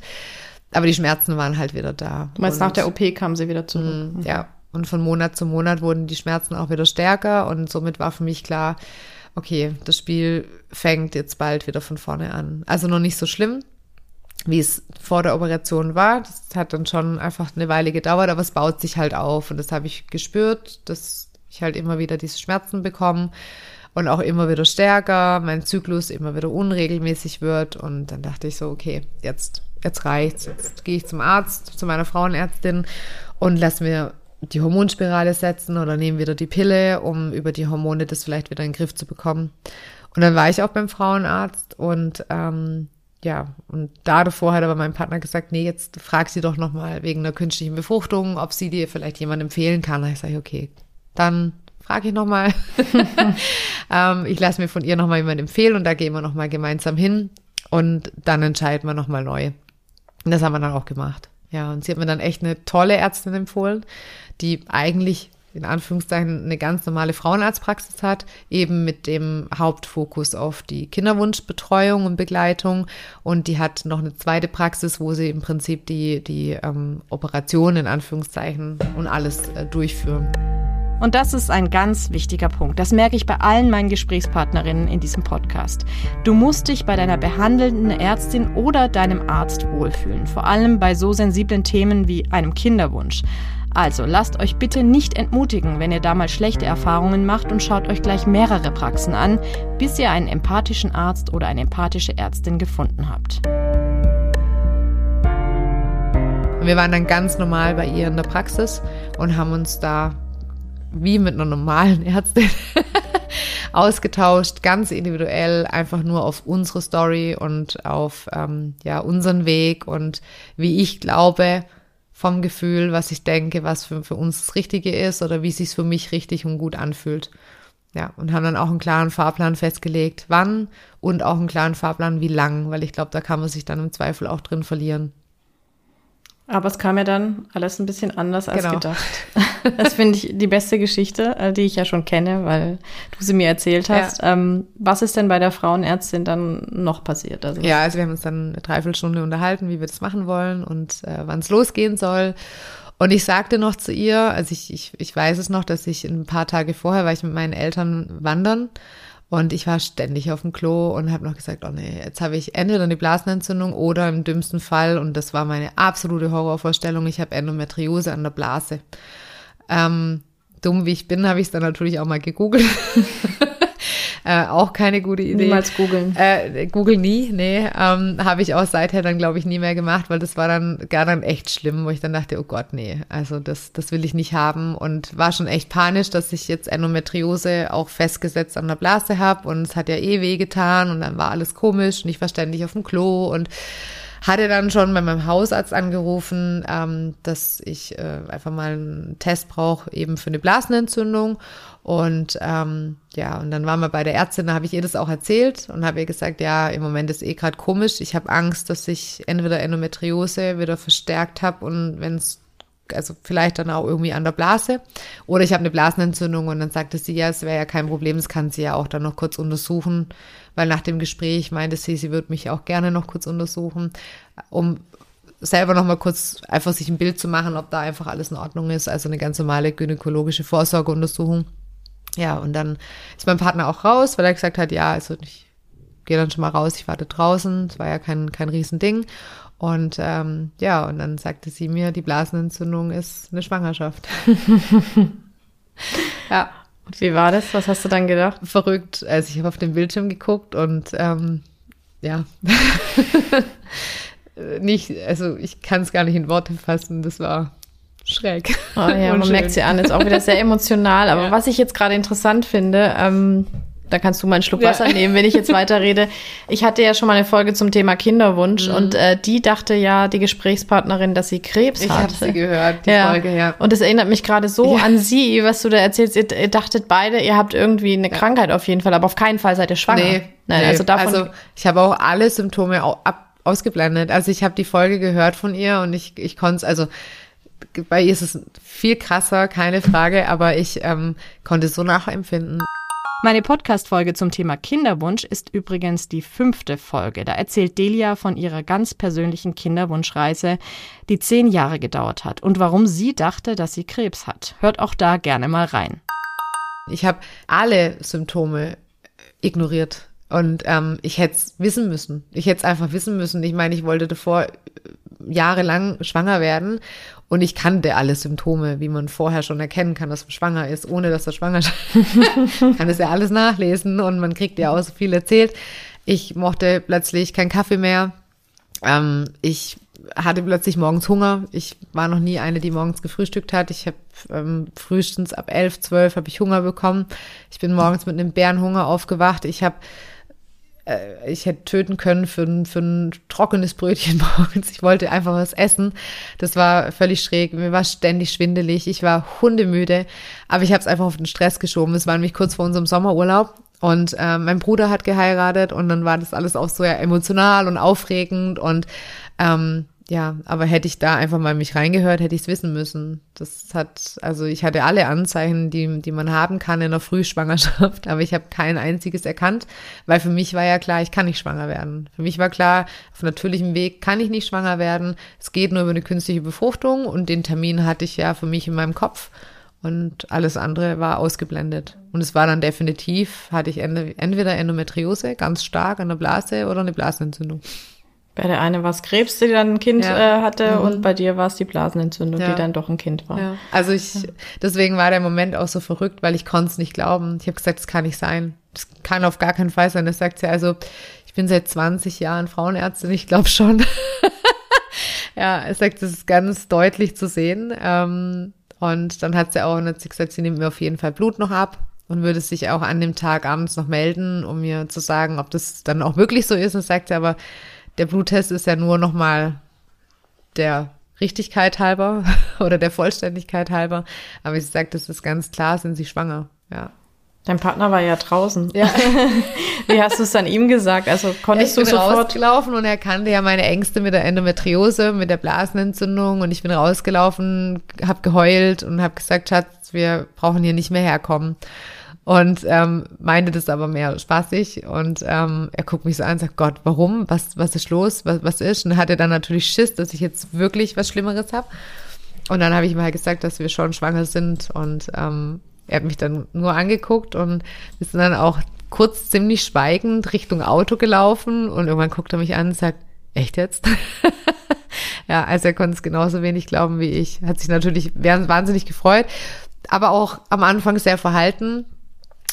Aber die Schmerzen waren halt wieder da. Du meinst, und, nach der OP kam sie wieder zurück? Mh, ja. Und von Monat zu Monat wurden die Schmerzen auch wieder stärker. Und somit war für mich klar, okay, das Spiel fängt jetzt bald wieder von vorne an. Also noch nicht so schlimm, wie es vor der Operation war. Das hat dann schon einfach eine Weile gedauert, aber es baut sich halt auf. Und das habe ich gespürt, dass ich halt immer wieder diese Schmerzen bekomme und auch immer wieder stärker, mein Zyklus immer wieder unregelmäßig wird. Und dann dachte ich so, okay, jetzt, jetzt reicht's. Jetzt gehe ich zum Arzt, zu meiner Frauenärztin und lass mir die Hormonspirale setzen oder nehmen wieder die Pille, um über die Hormone das vielleicht wieder in den Griff zu bekommen. Und dann war ich auch beim Frauenarzt und ähm, ja, und da davor hat aber mein Partner gesagt, nee, jetzt frag sie doch nochmal wegen der künstlichen Befruchtung, ob sie dir vielleicht jemand empfehlen kann. Da ich sage, okay, dann frage ich nochmal. ähm, ich lasse mir von ihr nochmal jemand empfehlen und da gehen wir nochmal gemeinsam hin und dann entscheiden wir nochmal neu. Und das haben wir dann auch gemacht. Ja, und sie hat mir dann echt eine tolle Ärztin empfohlen, die eigentlich in Anführungszeichen eine ganz normale Frauenarztpraxis hat, eben mit dem Hauptfokus auf die Kinderwunschbetreuung und Begleitung. Und die hat noch eine zweite Praxis, wo sie im Prinzip die, die ähm, Operation in Anführungszeichen und alles äh, durchführen. Und das ist ein ganz wichtiger Punkt. Das merke ich bei allen meinen Gesprächspartnerinnen in diesem Podcast. Du musst dich bei deiner behandelnden Ärztin oder deinem Arzt wohlfühlen, vor allem bei so sensiblen Themen wie einem Kinderwunsch. Also lasst euch bitte nicht entmutigen, wenn ihr da mal schlechte Erfahrungen macht und schaut euch gleich mehrere Praxen an, bis ihr einen empathischen Arzt oder eine empathische Ärztin gefunden habt. Wir waren dann ganz normal bei ihr in der Praxis und haben uns da wie mit einer normalen Ärztin ausgetauscht, ganz individuell, einfach nur auf unsere Story und auf ähm, ja unseren Weg und wie ich glaube, vom Gefühl, was ich denke, was für, für uns das Richtige ist oder wie es sich für mich richtig und gut anfühlt. Ja, und haben dann auch einen klaren Fahrplan festgelegt, wann und auch einen klaren Fahrplan, wie lang, weil ich glaube, da kann man sich dann im Zweifel auch drin verlieren. Aber es kam ja dann alles ein bisschen anders als genau. gedacht. Das finde ich die beste Geschichte, äh, die ich ja schon kenne, weil du sie mir erzählt hast. Ja. Ähm, was ist denn bei der Frauenärztin dann noch passiert? Also ja, also wir haben uns dann eine Dreiviertelstunde unterhalten, wie wir das machen wollen und äh, wann es losgehen soll. Und ich sagte noch zu ihr, also ich, ich, ich weiß es noch, dass ich ein paar Tage vorher war ich mit meinen Eltern wandern und ich war ständig auf dem Klo und habe noch gesagt, oh nee, jetzt habe ich entweder eine Blasenentzündung oder im dümmsten Fall, und das war meine absolute Horrorvorstellung, ich habe Endometriose an der Blase. Ähm, dumm wie ich bin, habe ich es dann natürlich auch mal gegoogelt. Äh, auch keine gute Idee. Niemals googeln. Äh, Google nie, nee. Ähm, Habe ich auch seither dann, glaube ich, nie mehr gemacht, weil das war dann gar dann echt schlimm, wo ich dann dachte, oh Gott, nee, also das, das will ich nicht haben. Und war schon echt panisch, dass ich jetzt Endometriose auch festgesetzt an der Blase habe und es hat ja eh weh getan und dann war alles komisch und ich war ständig auf dem Klo und hatte dann schon bei meinem Hausarzt angerufen, ähm, dass ich äh, einfach mal einen Test brauche, eben für eine Blasenentzündung. Und ähm, ja, und dann waren wir bei der Ärztin, da habe ich ihr das auch erzählt und habe ihr gesagt, ja, im Moment ist eh gerade komisch. Ich habe Angst, dass ich entweder Endometriose wieder verstärkt habe und wenn es also vielleicht dann auch irgendwie an der Blase. Oder ich habe eine Blasenentzündung und dann sagte sie, ja, es wäre ja kein Problem, das kann sie ja auch dann noch kurz untersuchen, weil nach dem Gespräch meinte sie, sie würde mich auch gerne noch kurz untersuchen, um selber noch mal kurz einfach sich ein Bild zu machen, ob da einfach alles in Ordnung ist. Also eine ganz normale gynäkologische Vorsorgeuntersuchung. Ja, und dann ist mein Partner auch raus, weil er gesagt hat, ja, also ich gehe dann schon mal raus, ich warte draußen. Es war ja kein, kein Riesending. Und ähm, ja, und dann sagte sie mir, die Blasenentzündung ist eine Schwangerschaft. ja. Und wie war das? Was hast du dann gedacht? Verrückt. Also ich habe auf den Bildschirm geguckt und ähm, ja. nicht, also ich kann es gar nicht in Worte fassen. Das war schräg. Oh ja, man merkt sie an, ist auch wieder sehr emotional. Aber ja. was ich jetzt gerade interessant finde, ähm, da kannst du mal einen Schluck Wasser ja. nehmen, wenn ich jetzt weiterrede. Ich hatte ja schon mal eine Folge zum Thema Kinderwunsch mhm. und äh, die dachte ja, die Gesprächspartnerin, dass sie Krebs ich hat. Ich habe sie gehört, die ja. Folge, ja. Und das erinnert mich gerade so ja. an sie, was du da erzählst. Ihr, ihr, dachtet beide, ihr habt irgendwie eine Krankheit auf jeden Fall, aber auf keinen Fall seid ihr schwanger. Nee, Nein, nee. also davon. Also ich habe auch alle Symptome ab, ausgeblendet. Also ich habe die Folge gehört von ihr und ich, ich konnte es, also bei ihr ist es viel krasser, keine Frage, aber ich ähm, konnte es so nachempfinden. Meine Podcast-Folge zum Thema Kinderwunsch ist übrigens die fünfte Folge. Da erzählt Delia von ihrer ganz persönlichen Kinderwunschreise, die zehn Jahre gedauert hat und warum sie dachte, dass sie Krebs hat. Hört auch da gerne mal rein. Ich habe alle Symptome ignoriert. Und ähm, ich hätte es wissen müssen. Ich hätte es einfach wissen müssen. Ich meine, ich wollte davor äh, jahrelang schwanger werden und ich kannte alle Symptome, wie man vorher schon erkennen kann, dass man schwanger ist, ohne dass er schwanger ist. kann es ja alles nachlesen und man kriegt ja auch so viel erzählt. Ich mochte plötzlich keinen Kaffee mehr. Ähm, ich hatte plötzlich morgens Hunger. Ich war noch nie eine, die morgens gefrühstückt hat. Ich habe ähm, frühestens ab elf, zwölf habe ich Hunger bekommen. Ich bin morgens mit einem Bärenhunger aufgewacht. Ich habe äh, ich hätte töten können für ein, für ein trockenes Brötchen morgens. Ich wollte einfach was essen. Das war völlig schräg. Mir war ständig schwindelig. Ich war hundemüde, aber ich habe es einfach auf den Stress geschoben. Es war nämlich kurz vor unserem Sommerurlaub und äh, mein Bruder hat geheiratet und dann war das alles auch so ja emotional und aufregend und ähm, ja, aber hätte ich da einfach mal mich reingehört, hätte ich es wissen müssen. Das hat, also ich hatte alle Anzeichen, die, die man haben kann in einer Frühschwangerschaft, aber ich habe kein einziges erkannt, weil für mich war ja klar, ich kann nicht schwanger werden. Für mich war klar, auf natürlichem Weg kann ich nicht schwanger werden. Es geht nur über eine künstliche Befruchtung und den Termin hatte ich ja für mich in meinem Kopf und alles andere war ausgeblendet. Und es war dann definitiv, hatte ich entweder Endometriose, ganz stark an der Blase oder eine Blasenentzündung. Bei der eine war es Krebs, die dann ein Kind ja. äh, hatte, mhm. und bei dir war es die Blasenentzündung, ja. die dann doch ein Kind war. Ja. Also ich, deswegen war der Moment auch so verrückt, weil ich konnte es nicht glauben. Ich habe gesagt, das kann nicht sein. Das kann auf gar keinen Fall sein. Das sagt sie, also ich bin seit 20 Jahren Frauenärztin, ich glaube schon. ja, es sagt, das ist ganz deutlich zu sehen. Ähm, und dann hat sie auch hat sie gesagt, sie nimmt mir auf jeden Fall Blut noch ab und würde sich auch an dem Tag abends noch melden, um mir zu sagen, ob das dann auch wirklich so ist. Und sagt sie aber, der Bluttest ist ja nur nochmal der Richtigkeit halber oder der Vollständigkeit halber. Aber sie sagt, das ist ganz klar, sind sie schwanger. Ja. Dein Partner war ja draußen. Ja. Wie hast du es dann ihm gesagt? Also konntest ich du sofort rausgelaufen und er kannte ja meine Ängste mit der Endometriose, mit der Blasenentzündung und ich bin rausgelaufen, habe geheult und habe gesagt, Schatz, wir brauchen hier nicht mehr herkommen und ähm, meinte das aber mehr spaßig und ähm, er guckt mich so an und sagt, Gott, warum? Was, was ist los? Was, was ist? Und hat er dann natürlich Schiss, dass ich jetzt wirklich was Schlimmeres habe. Und dann habe ich ihm halt gesagt, dass wir schon schwanger sind und ähm, er hat mich dann nur angeguckt und wir sind dann auch kurz ziemlich schweigend Richtung Auto gelaufen und irgendwann guckt er mich an und sagt, echt jetzt? ja, also er konnte es genauso wenig glauben wie ich. Hat sich natürlich wahnsinnig gefreut, aber auch am Anfang sehr verhalten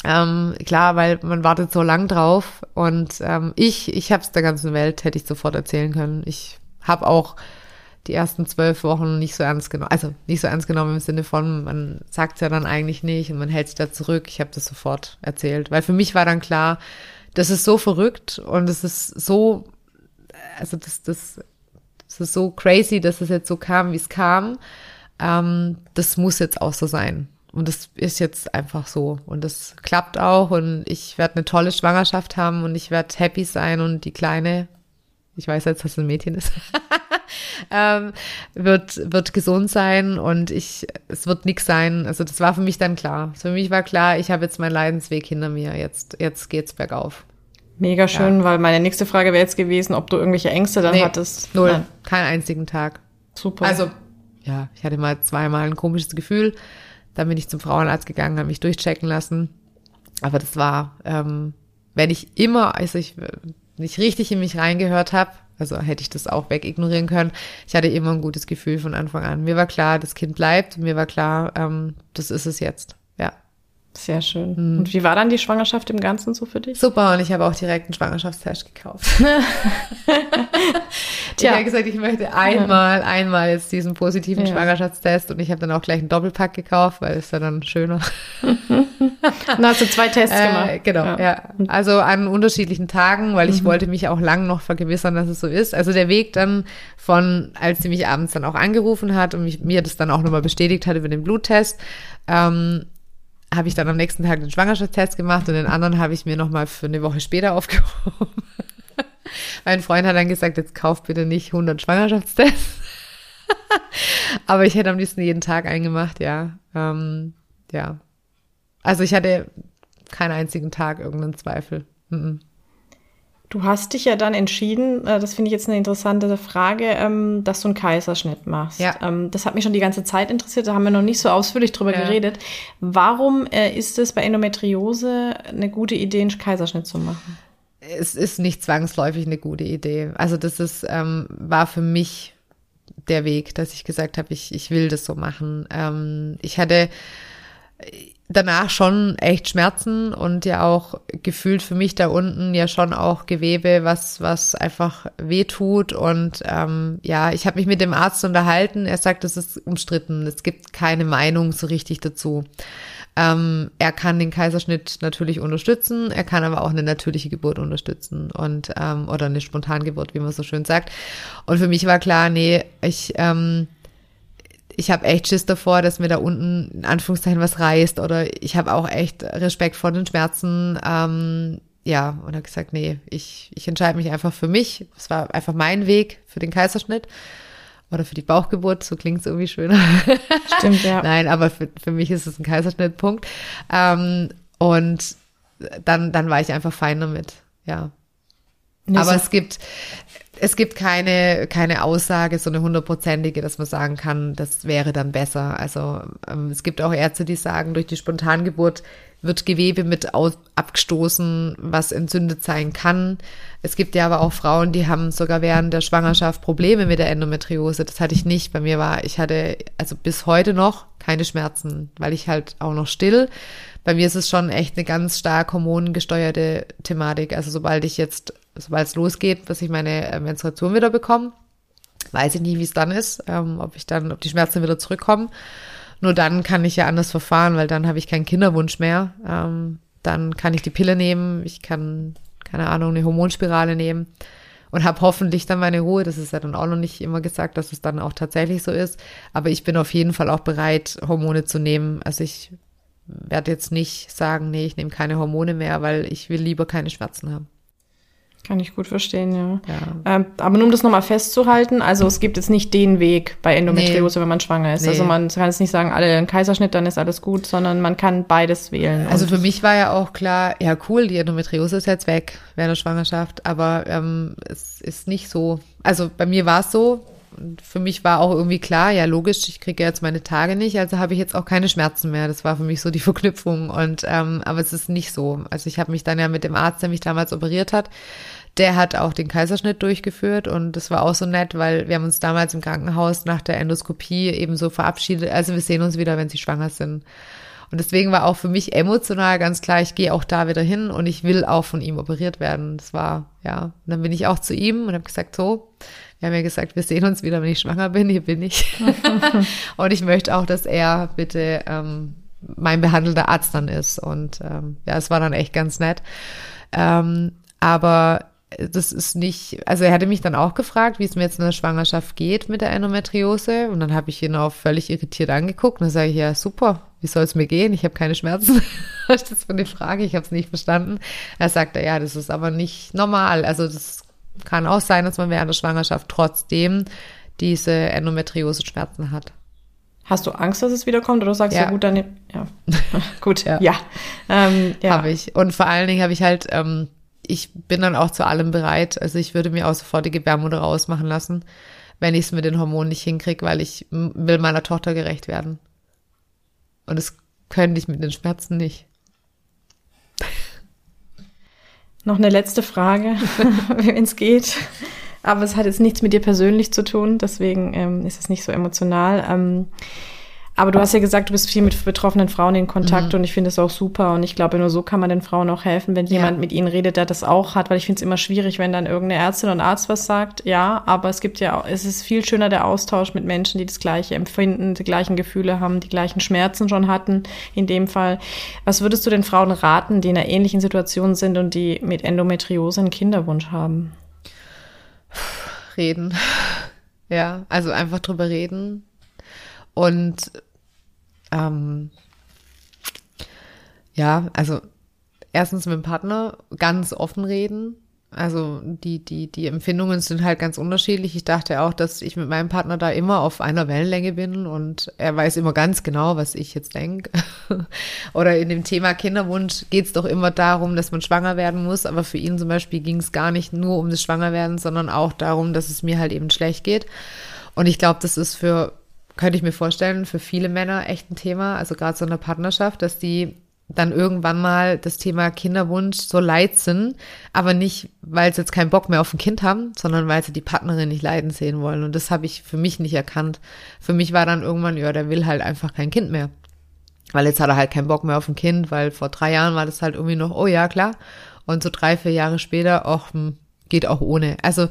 ähm, klar, weil man wartet so lang drauf und ähm, ich, ich habe es der ganzen Welt, hätte ich sofort erzählen können. Ich habe auch die ersten zwölf Wochen nicht so ernst genommen, also nicht so ernst genommen im Sinne von, man sagt es ja dann eigentlich nicht und man hält sich da zurück. Ich habe das sofort erzählt, weil für mich war dann klar, das ist so verrückt und es ist so, also das, das, das ist so crazy, dass es jetzt so kam, wie es kam. Ähm, das muss jetzt auch so sein. Und das ist jetzt einfach so. Und das klappt auch. Und ich werde eine tolle Schwangerschaft haben und ich werde happy sein. Und die Kleine, ich weiß jetzt, dass es ein Mädchen ist, ähm, wird, wird gesund sein und ich, es wird nix sein. Also das war für mich dann klar. Für mich war klar, ich habe jetzt meinen Leidensweg hinter mir. Jetzt, jetzt geht's bergauf. Mega schön, ja. weil meine nächste Frage wäre jetzt gewesen, ob du irgendwelche Ängste dann nee, hattest. Null. Nein. Keinen einzigen Tag. Super. Also, ja, ich hatte mal zweimal ein komisches Gefühl dann bin ich zum Frauenarzt gegangen, habe mich durchchecken lassen. Aber das war, ähm, wenn ich immer, also ich nicht richtig in mich reingehört habe, also hätte ich das auch wegignorieren können. Ich hatte immer ein gutes Gefühl von Anfang an. Mir war klar, das Kind bleibt. Mir war klar, ähm, das ist es jetzt. Ja. Sehr schön. Mhm. Und wie war dann die Schwangerschaft im Ganzen so für dich? Super, und ich habe auch direkt einen Schwangerschaftstest gekauft. ich habe gesagt, ich möchte einmal, einmal jetzt diesen positiven ja. Schwangerschaftstest und ich habe dann auch gleich einen Doppelpack gekauft, weil es ja dann schöner. dann hast du zwei Tests äh, gemacht. Genau, ja. ja. Also an unterschiedlichen Tagen, weil ich mhm. wollte mich auch lang noch vergewissern, dass es so ist. Also der Weg dann von, als sie mich abends dann auch angerufen hat und mich, mir das dann auch nochmal bestätigt hat über den Bluttest, ähm, habe ich dann am nächsten Tag den Schwangerschaftstest gemacht und den anderen habe ich mir nochmal für eine Woche später aufgehoben. mein Freund hat dann gesagt, jetzt kauf bitte nicht 100 Schwangerschaftstests. Aber ich hätte am liebsten jeden Tag einen gemacht, ja. Ähm, ja. Also ich hatte keinen einzigen Tag irgendeinen Zweifel. Mm -mm. Du hast dich ja dann entschieden, äh, das finde ich jetzt eine interessante Frage, ähm, dass du einen Kaiserschnitt machst. Ja. Ähm, das hat mich schon die ganze Zeit interessiert, da haben wir noch nicht so ausführlich drüber Ja. geredet. Warum äh, ist es bei Endometriose eine gute Idee, einen Kaiserschnitt zu machen? es ist nicht zwangsläufig eine gute Idee. Also das ist, ähm, war für mich der Weg, dass ich gesagt habe, ich, ich will das so machen. Ähm, ich hatte danach schon echt Schmerzen und ja auch gefühlt für mich da unten ja schon auch Gewebe, was, was einfach weh tut. Und ähm, ja, ich habe mich mit dem Arzt unterhalten. Er sagt, es ist umstritten. Es gibt keine Meinung so richtig dazu. Ähm, er kann den Kaiserschnitt natürlich unterstützen, er kann aber auch eine natürliche Geburt unterstützen und ähm, oder eine Spontangeburt, wie man so schön sagt. Und für mich war klar, nee, ich ähm, ich habe echt Schiss davor, dass mir da unten in Anführungszeichen was reißt oder ich habe auch echt Respekt vor den Schmerzen. Ähm, ja, und habe gesagt, nee, ich, ich entscheide mich einfach für mich. Es war einfach mein Weg für den Kaiserschnitt oder für die Bauchgeburt, so klingt es irgendwie schöner. Stimmt, ja. Nein, aber für, für mich ist es ein Kaiserschnitt, Punkt. Ähm, und dann, dann war ich einfach fein damit, ja. Nee, Aber so- es gibt, es gibt keine, keine Aussage, so eine hundertprozentige, dass man sagen kann, das wäre dann besser. Also ähm, es gibt auch Ärzte, die sagen, durch die Spontangeburt wird Gewebe mit aus, abgestoßen, was entzündet sein kann. Es gibt ja aber auch Frauen, die haben sogar während der Schwangerschaft Probleme mit der Endometriose. Das hatte ich nicht. Bei mir war, ich hatte also bis heute noch keine Schmerzen, weil ich halt auch noch still. Bei mir ist es schon echt eine ganz stark hormongesteuerte Thematik. Also sobald ich jetzt, sobald es losgeht, bis ich meine äh, Menstruation wieder bekomme, weiß ich nie, wie es dann ist, ähm, ob ich dann, ob die Schmerzen wieder zurückkommen. Nur dann kann ich ja anders verfahren, weil dann habe ich keinen Kinderwunsch mehr. Ähm, dann kann ich die Pille nehmen, ich kann, keine Ahnung, eine Hormonspirale nehmen und habe hoffentlich dann meine Ruhe. Das ist ja dann auch noch nicht immer gesagt, dass es dann auch tatsächlich so ist. Aber ich bin auf jeden Fall auch bereit, Hormone zu nehmen. Also ich werde jetzt nicht sagen, nee, ich nehme keine Hormone mehr, weil ich will lieber keine Schmerzen haben. Kann ich gut verstehen, ja. Ja. Ähm, aber nur um das nochmal festzuhalten, also es gibt jetzt nicht den Weg bei Endometriose, wenn man schwanger ist. Nee. Also man kann jetzt nicht sagen, alle einen Kaiserschnitt, dann ist alles gut, sondern man kann beides wählen. Also für mich war ja auch klar, ja cool, die Endometriose ist jetzt weg während der Schwangerschaft, aber ähm, es ist nicht so. Also bei mir war es so. Und für mich war auch irgendwie klar, ja logisch, ich kriege jetzt meine Tage nicht, also habe ich jetzt auch keine Schmerzen mehr. Das war für mich so die Verknüpfung. Und ähm, aber es ist nicht so. Also ich habe mich dann ja mit dem Arzt, der mich damals operiert hat, der hat auch den Kaiserschnitt durchgeführt und das war auch so nett, weil wir haben uns damals im Krankenhaus nach der Endoskopie eben so verabschiedet. Also wir sehen uns wieder, wenn sie schwanger sind. Und deswegen war auch für mich emotional ganz klar, ich gehe auch da wieder hin und ich will auch von ihm operiert werden. Das war, ja. Und dann bin ich auch zu ihm und habe gesagt, so, wir haben ja gesagt, wir sehen uns wieder, wenn ich schwanger bin, hier bin ich. und ich möchte auch, dass er bitte ähm, mein behandelter Arzt dann ist. Und ähm, ja, es war dann echt ganz nett. Ähm, aber das ist nicht, also er hatte mich dann auch gefragt, wie es mir jetzt in der Schwangerschaft geht mit der Endometriose. Und dann habe ich ihn auch völlig irritiert angeguckt. Und dann sage ich, ja, super, wie soll es mir gehen? Ich habe keine Schmerzen. Was ist das für eine Frage? Ich habe es nicht verstanden. Er sagte, ja, das ist aber nicht normal. Also das kann auch sein, dass man während der Schwangerschaft trotzdem diese Endometriose-Schmerzen hat. hast du Angst, dass es wiederkommt oder sagst Ja. du gut, dann ja. gut, Ja. ja. Ähm, ja. Habe ich. Und vor allen Dingen habe ich halt, ähm, ich bin dann auch zu allem bereit. Also ich würde mir auch sofort die Gebärmutter rausmachen lassen, wenn ich es mit den Hormonen nicht hinkriege, weil ich will meiner Tochter gerecht werden. Und das könnte ich mit den Schmerzen nicht. Noch eine letzte Frage, wenn es geht. Aber es hat jetzt nichts mit dir persönlich zu tun, deswegen ähm, ist es nicht so emotional. Ähm, aber du hast ja gesagt, du bist viel mit betroffenen Frauen in Kontakt und ich finde es auch super. Und ich glaube, nur so kann man den Frauen auch helfen, wenn Ja. jemand mit ihnen redet, der das auch hat, weil ich finde es immer schwierig, wenn dann irgendeine Ärztin oder Arzt was sagt. Ja, aber es gibt ja, auch, es ist viel schöner der Austausch mit Menschen, die das Gleiche empfinden, die gleichen Gefühle haben, die gleichen Schmerzen schon hatten. In dem Fall, was würdest du den Frauen raten, die in einer ähnlichen Situation sind und die mit Endometriose einen Kinderwunsch haben? Reden. Ja, also einfach drüber reden. Und ähm, ja, also erstens mit dem Partner ganz offen reden, Also die, die, die Empfindungen sind halt ganz unterschiedlich. Ich dachte auch, dass ich mit meinem Partner da immer auf einer Wellenlänge bin und er weiß immer ganz genau, was ich jetzt denke. Oder in dem Thema Kinderwunsch geht es doch immer darum, dass man schwanger werden muss. Aber für ihn zum Beispiel ging es gar nicht nur um das Schwangerwerden, sondern auch darum, dass es mir halt eben schlecht geht. Und ich glaube, das ist für, könnte ich mir vorstellen, für viele Männer echt ein Thema. Also gerade so in der Partnerschaft, dass die dann irgendwann mal das Thema Kinderwunsch so leid sind, aber nicht, weil sie jetzt keinen Bock mehr auf ein Kind haben, sondern weil sie die Partnerin nicht leiden sehen wollen. Und das habe ich für mich nicht erkannt. Für mich war dann irgendwann, ja, der will halt einfach kein Kind mehr. Weil jetzt hat er halt keinen Bock mehr auf ein Kind, weil vor drei Jahren war das halt irgendwie noch, oh ja, klar. Und so drei, vier Jahre später, ach, hm, geht auch ohne. Also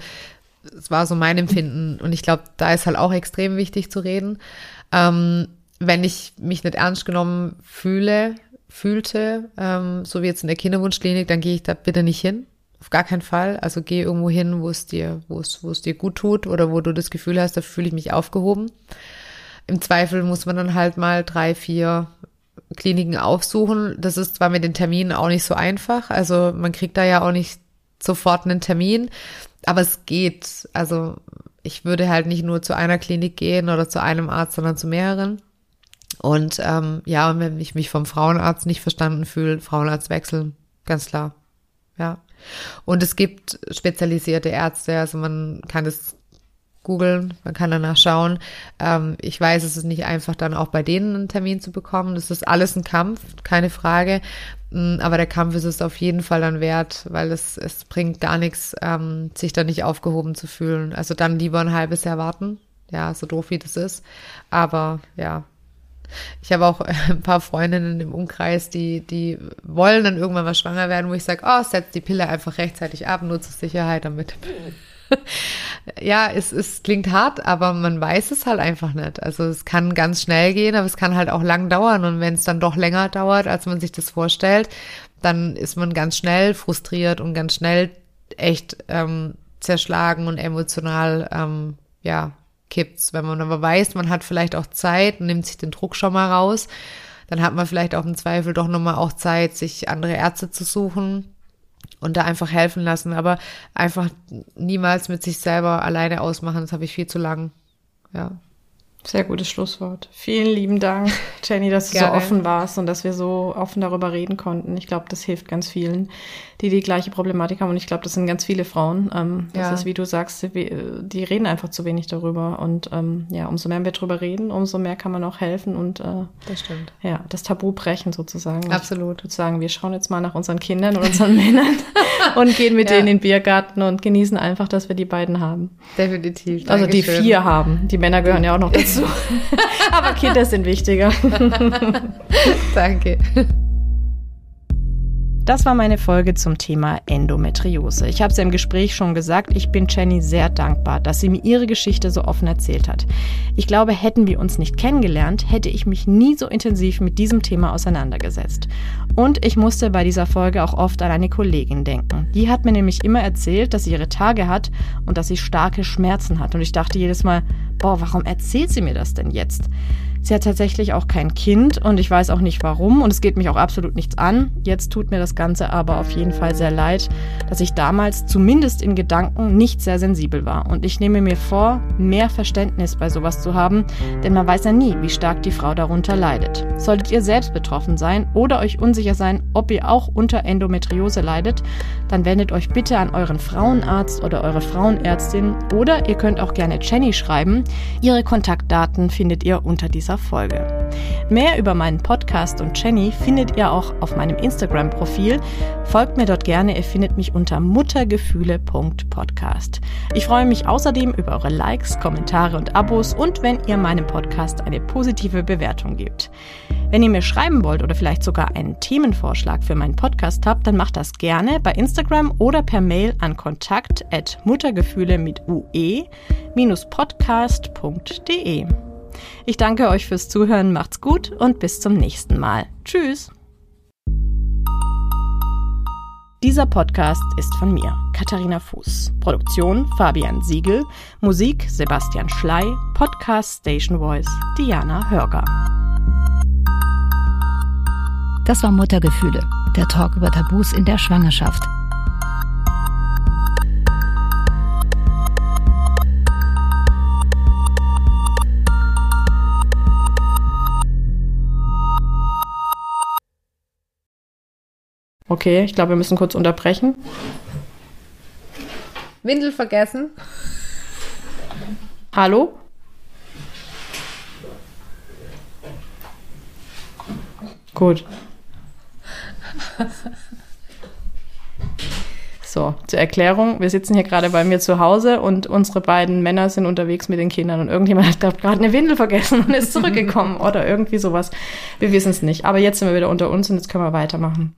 es war so mein Empfinden. Und ich glaube, da ist halt auch extrem wichtig zu reden. Ähm, wenn ich mich nicht ernst genommen fühle, fühlte, ähm, so wie jetzt in der Kinderwunschklinik, dann gehe ich da bitte nicht hin. Auf gar keinen Fall. Also geh irgendwo hin, wo es dir, wo es, wo es dir gut tut oder wo du das Gefühl hast, da fühle ich mich aufgehoben. Im Zweifel muss man dann halt mal drei, vier Kliniken aufsuchen. Das ist zwar mit den Terminen auch nicht so einfach. Also man kriegt da ja auch nicht sofort einen Termin, aber es geht. Also ich würde halt nicht nur zu einer Klinik gehen oder zu einem Arzt, sondern zu mehreren. Und ähm, ja, und wenn ich mich vom Frauenarzt nicht verstanden fühle, Frauenarzt wechseln, ganz klar. Ja. Und es gibt spezialisierte Ärzte, also man kann es googeln, man kann danach schauen. Ähm, ich weiß, es ist nicht einfach, dann auch bei denen einen Termin zu bekommen. Das ist alles ein Kampf, keine Frage. Mm, aber der Kampf ist es auf jeden Fall dann wert, weil es, es bringt gar nichts, ähm, sich da nicht aufgehoben zu fühlen. Also dann lieber ein halbes Jahr warten. Ja, so doof wie das ist. Aber ja, ich habe auch ein paar Freundinnen im Umkreis, die, die wollen dann irgendwann mal schwanger werden, wo ich sage, oh, setz die Pille einfach rechtzeitig ab, nur zur Sicherheit damit. ja, es, es klingt hart, aber man weiß es halt einfach nicht. Also es kann ganz schnell gehen, aber es kann halt auch lang dauern. Und wenn es dann doch länger dauert, als man sich das vorstellt, dann ist man ganz schnell frustriert und ganz schnell echt ähm, zerschlagen und emotional ähm, ja kippt's. Wenn man aber weiß, man hat vielleicht auch Zeit und nimmt sich den Druck schon mal raus, dann hat man vielleicht auch im Zweifel doch nochmal auch Zeit, sich andere Ärzte zu suchen und da einfach helfen lassen. Aber einfach niemals mit sich selber alleine ausmachen, das habe ich viel zu lang. Ja. Sehr gutes Schlusswort. Vielen lieben Dank, Jenny, dass du so offen warst und dass wir so offen darüber reden konnten. Ich glaube, das hilft ganz vielen, die die gleiche Problematik haben. Und ich glaube, das sind ganz viele Frauen. Ähm, das ja. ist, wie du sagst, die reden einfach zu wenig darüber. Und ähm, ja, umso mehr wir darüber reden, umso mehr kann man auch helfen und äh, das stimmt. Ja, das Tabu brechen sozusagen. Absolut. Ich würde sagen, wir schauen jetzt mal nach unseren Kindern und unseren Männern und gehen mit ja. denen in den Biergarten und genießen einfach, dass wir die beiden haben. Definitiv. Dankeschön. Also die vier haben. Die Männer gehören ja auch noch dazu. Aber Kinder sind wichtiger. Danke. Das war meine Folge zum Thema Endometriose. Ich habe es ja im Gespräch schon gesagt, ich bin Jenny sehr dankbar, dass sie mir ihre Geschichte so offen erzählt hat. Ich glaube, hätten wir uns nicht kennengelernt, hätte ich mich nie so intensiv mit diesem Thema auseinandergesetzt. Und ich musste bei dieser Folge auch oft an eine Kollegin denken. Die hat mir nämlich immer erzählt, dass sie ihre Tage hat und dass sie starke Schmerzen hat. Und ich dachte jedes Mal, boah, warum erzählt sie mir das denn jetzt? Sie hat tatsächlich auch kein Kind und ich weiß auch nicht warum und es geht mich auch absolut nichts an. Jetzt tut mir das Ganze aber auf jeden Fall sehr leid, dass ich damals zumindest in Gedanken nicht sehr sensibel war. Und ich nehme mir vor, mehr Verständnis bei sowas zu haben, denn man weiß ja nie, wie stark die Frau darunter leidet. Solltet ihr selbst betroffen sein oder euch unsicher sein, ob ihr auch unter Endometriose leidet, dann wendet euch bitte an euren Frauenarzt oder eure Frauenärztin oder ihr könnt auch gerne Jenny schreiben. Ihre Kontaktdaten findet ihr unter dieser dieser Folge. Mehr über meinen Podcast und Jenny findet ihr auch auf meinem Instagram-Profil. Folgt mir dort gerne, ihr findet mich unter muttergefühle.podcast. Ich freue mich außerdem über eure Likes, Kommentare und Abos und wenn ihr meinem Podcast eine positive Bewertung gebt. Wenn ihr mir schreiben wollt oder vielleicht sogar einen Themenvorschlag für meinen Podcast habt, dann macht das gerne bei Instagram oder per Mail an kontakt at muttergefühle mit ue-podcast.de. Ich danke euch fürs Zuhören, macht's gut und bis zum nächsten Mal. Tschüss! Dieser Podcast ist von mir, Katharina Fuß. Produktion Fabian Siegel, Musik Sebastian Schley, Podcast Station Voice Diana Hörger. Das war Muttergefühle, der Talk über Tabus in der Schwangerschaft. Okay, ich glaube, wir müssen kurz unterbrechen. Windel vergessen. Hallo? Gut. So, zur Erklärung, wir sitzen hier gerade bei mir zu Hause und unsere beiden Männer sind unterwegs mit den Kindern und irgendjemand hat gerade eine Windel vergessen und ist zurückgekommen oder irgendwie sowas. Wir wissen es nicht. Aber jetzt sind wir wieder unter uns und jetzt können wir weitermachen.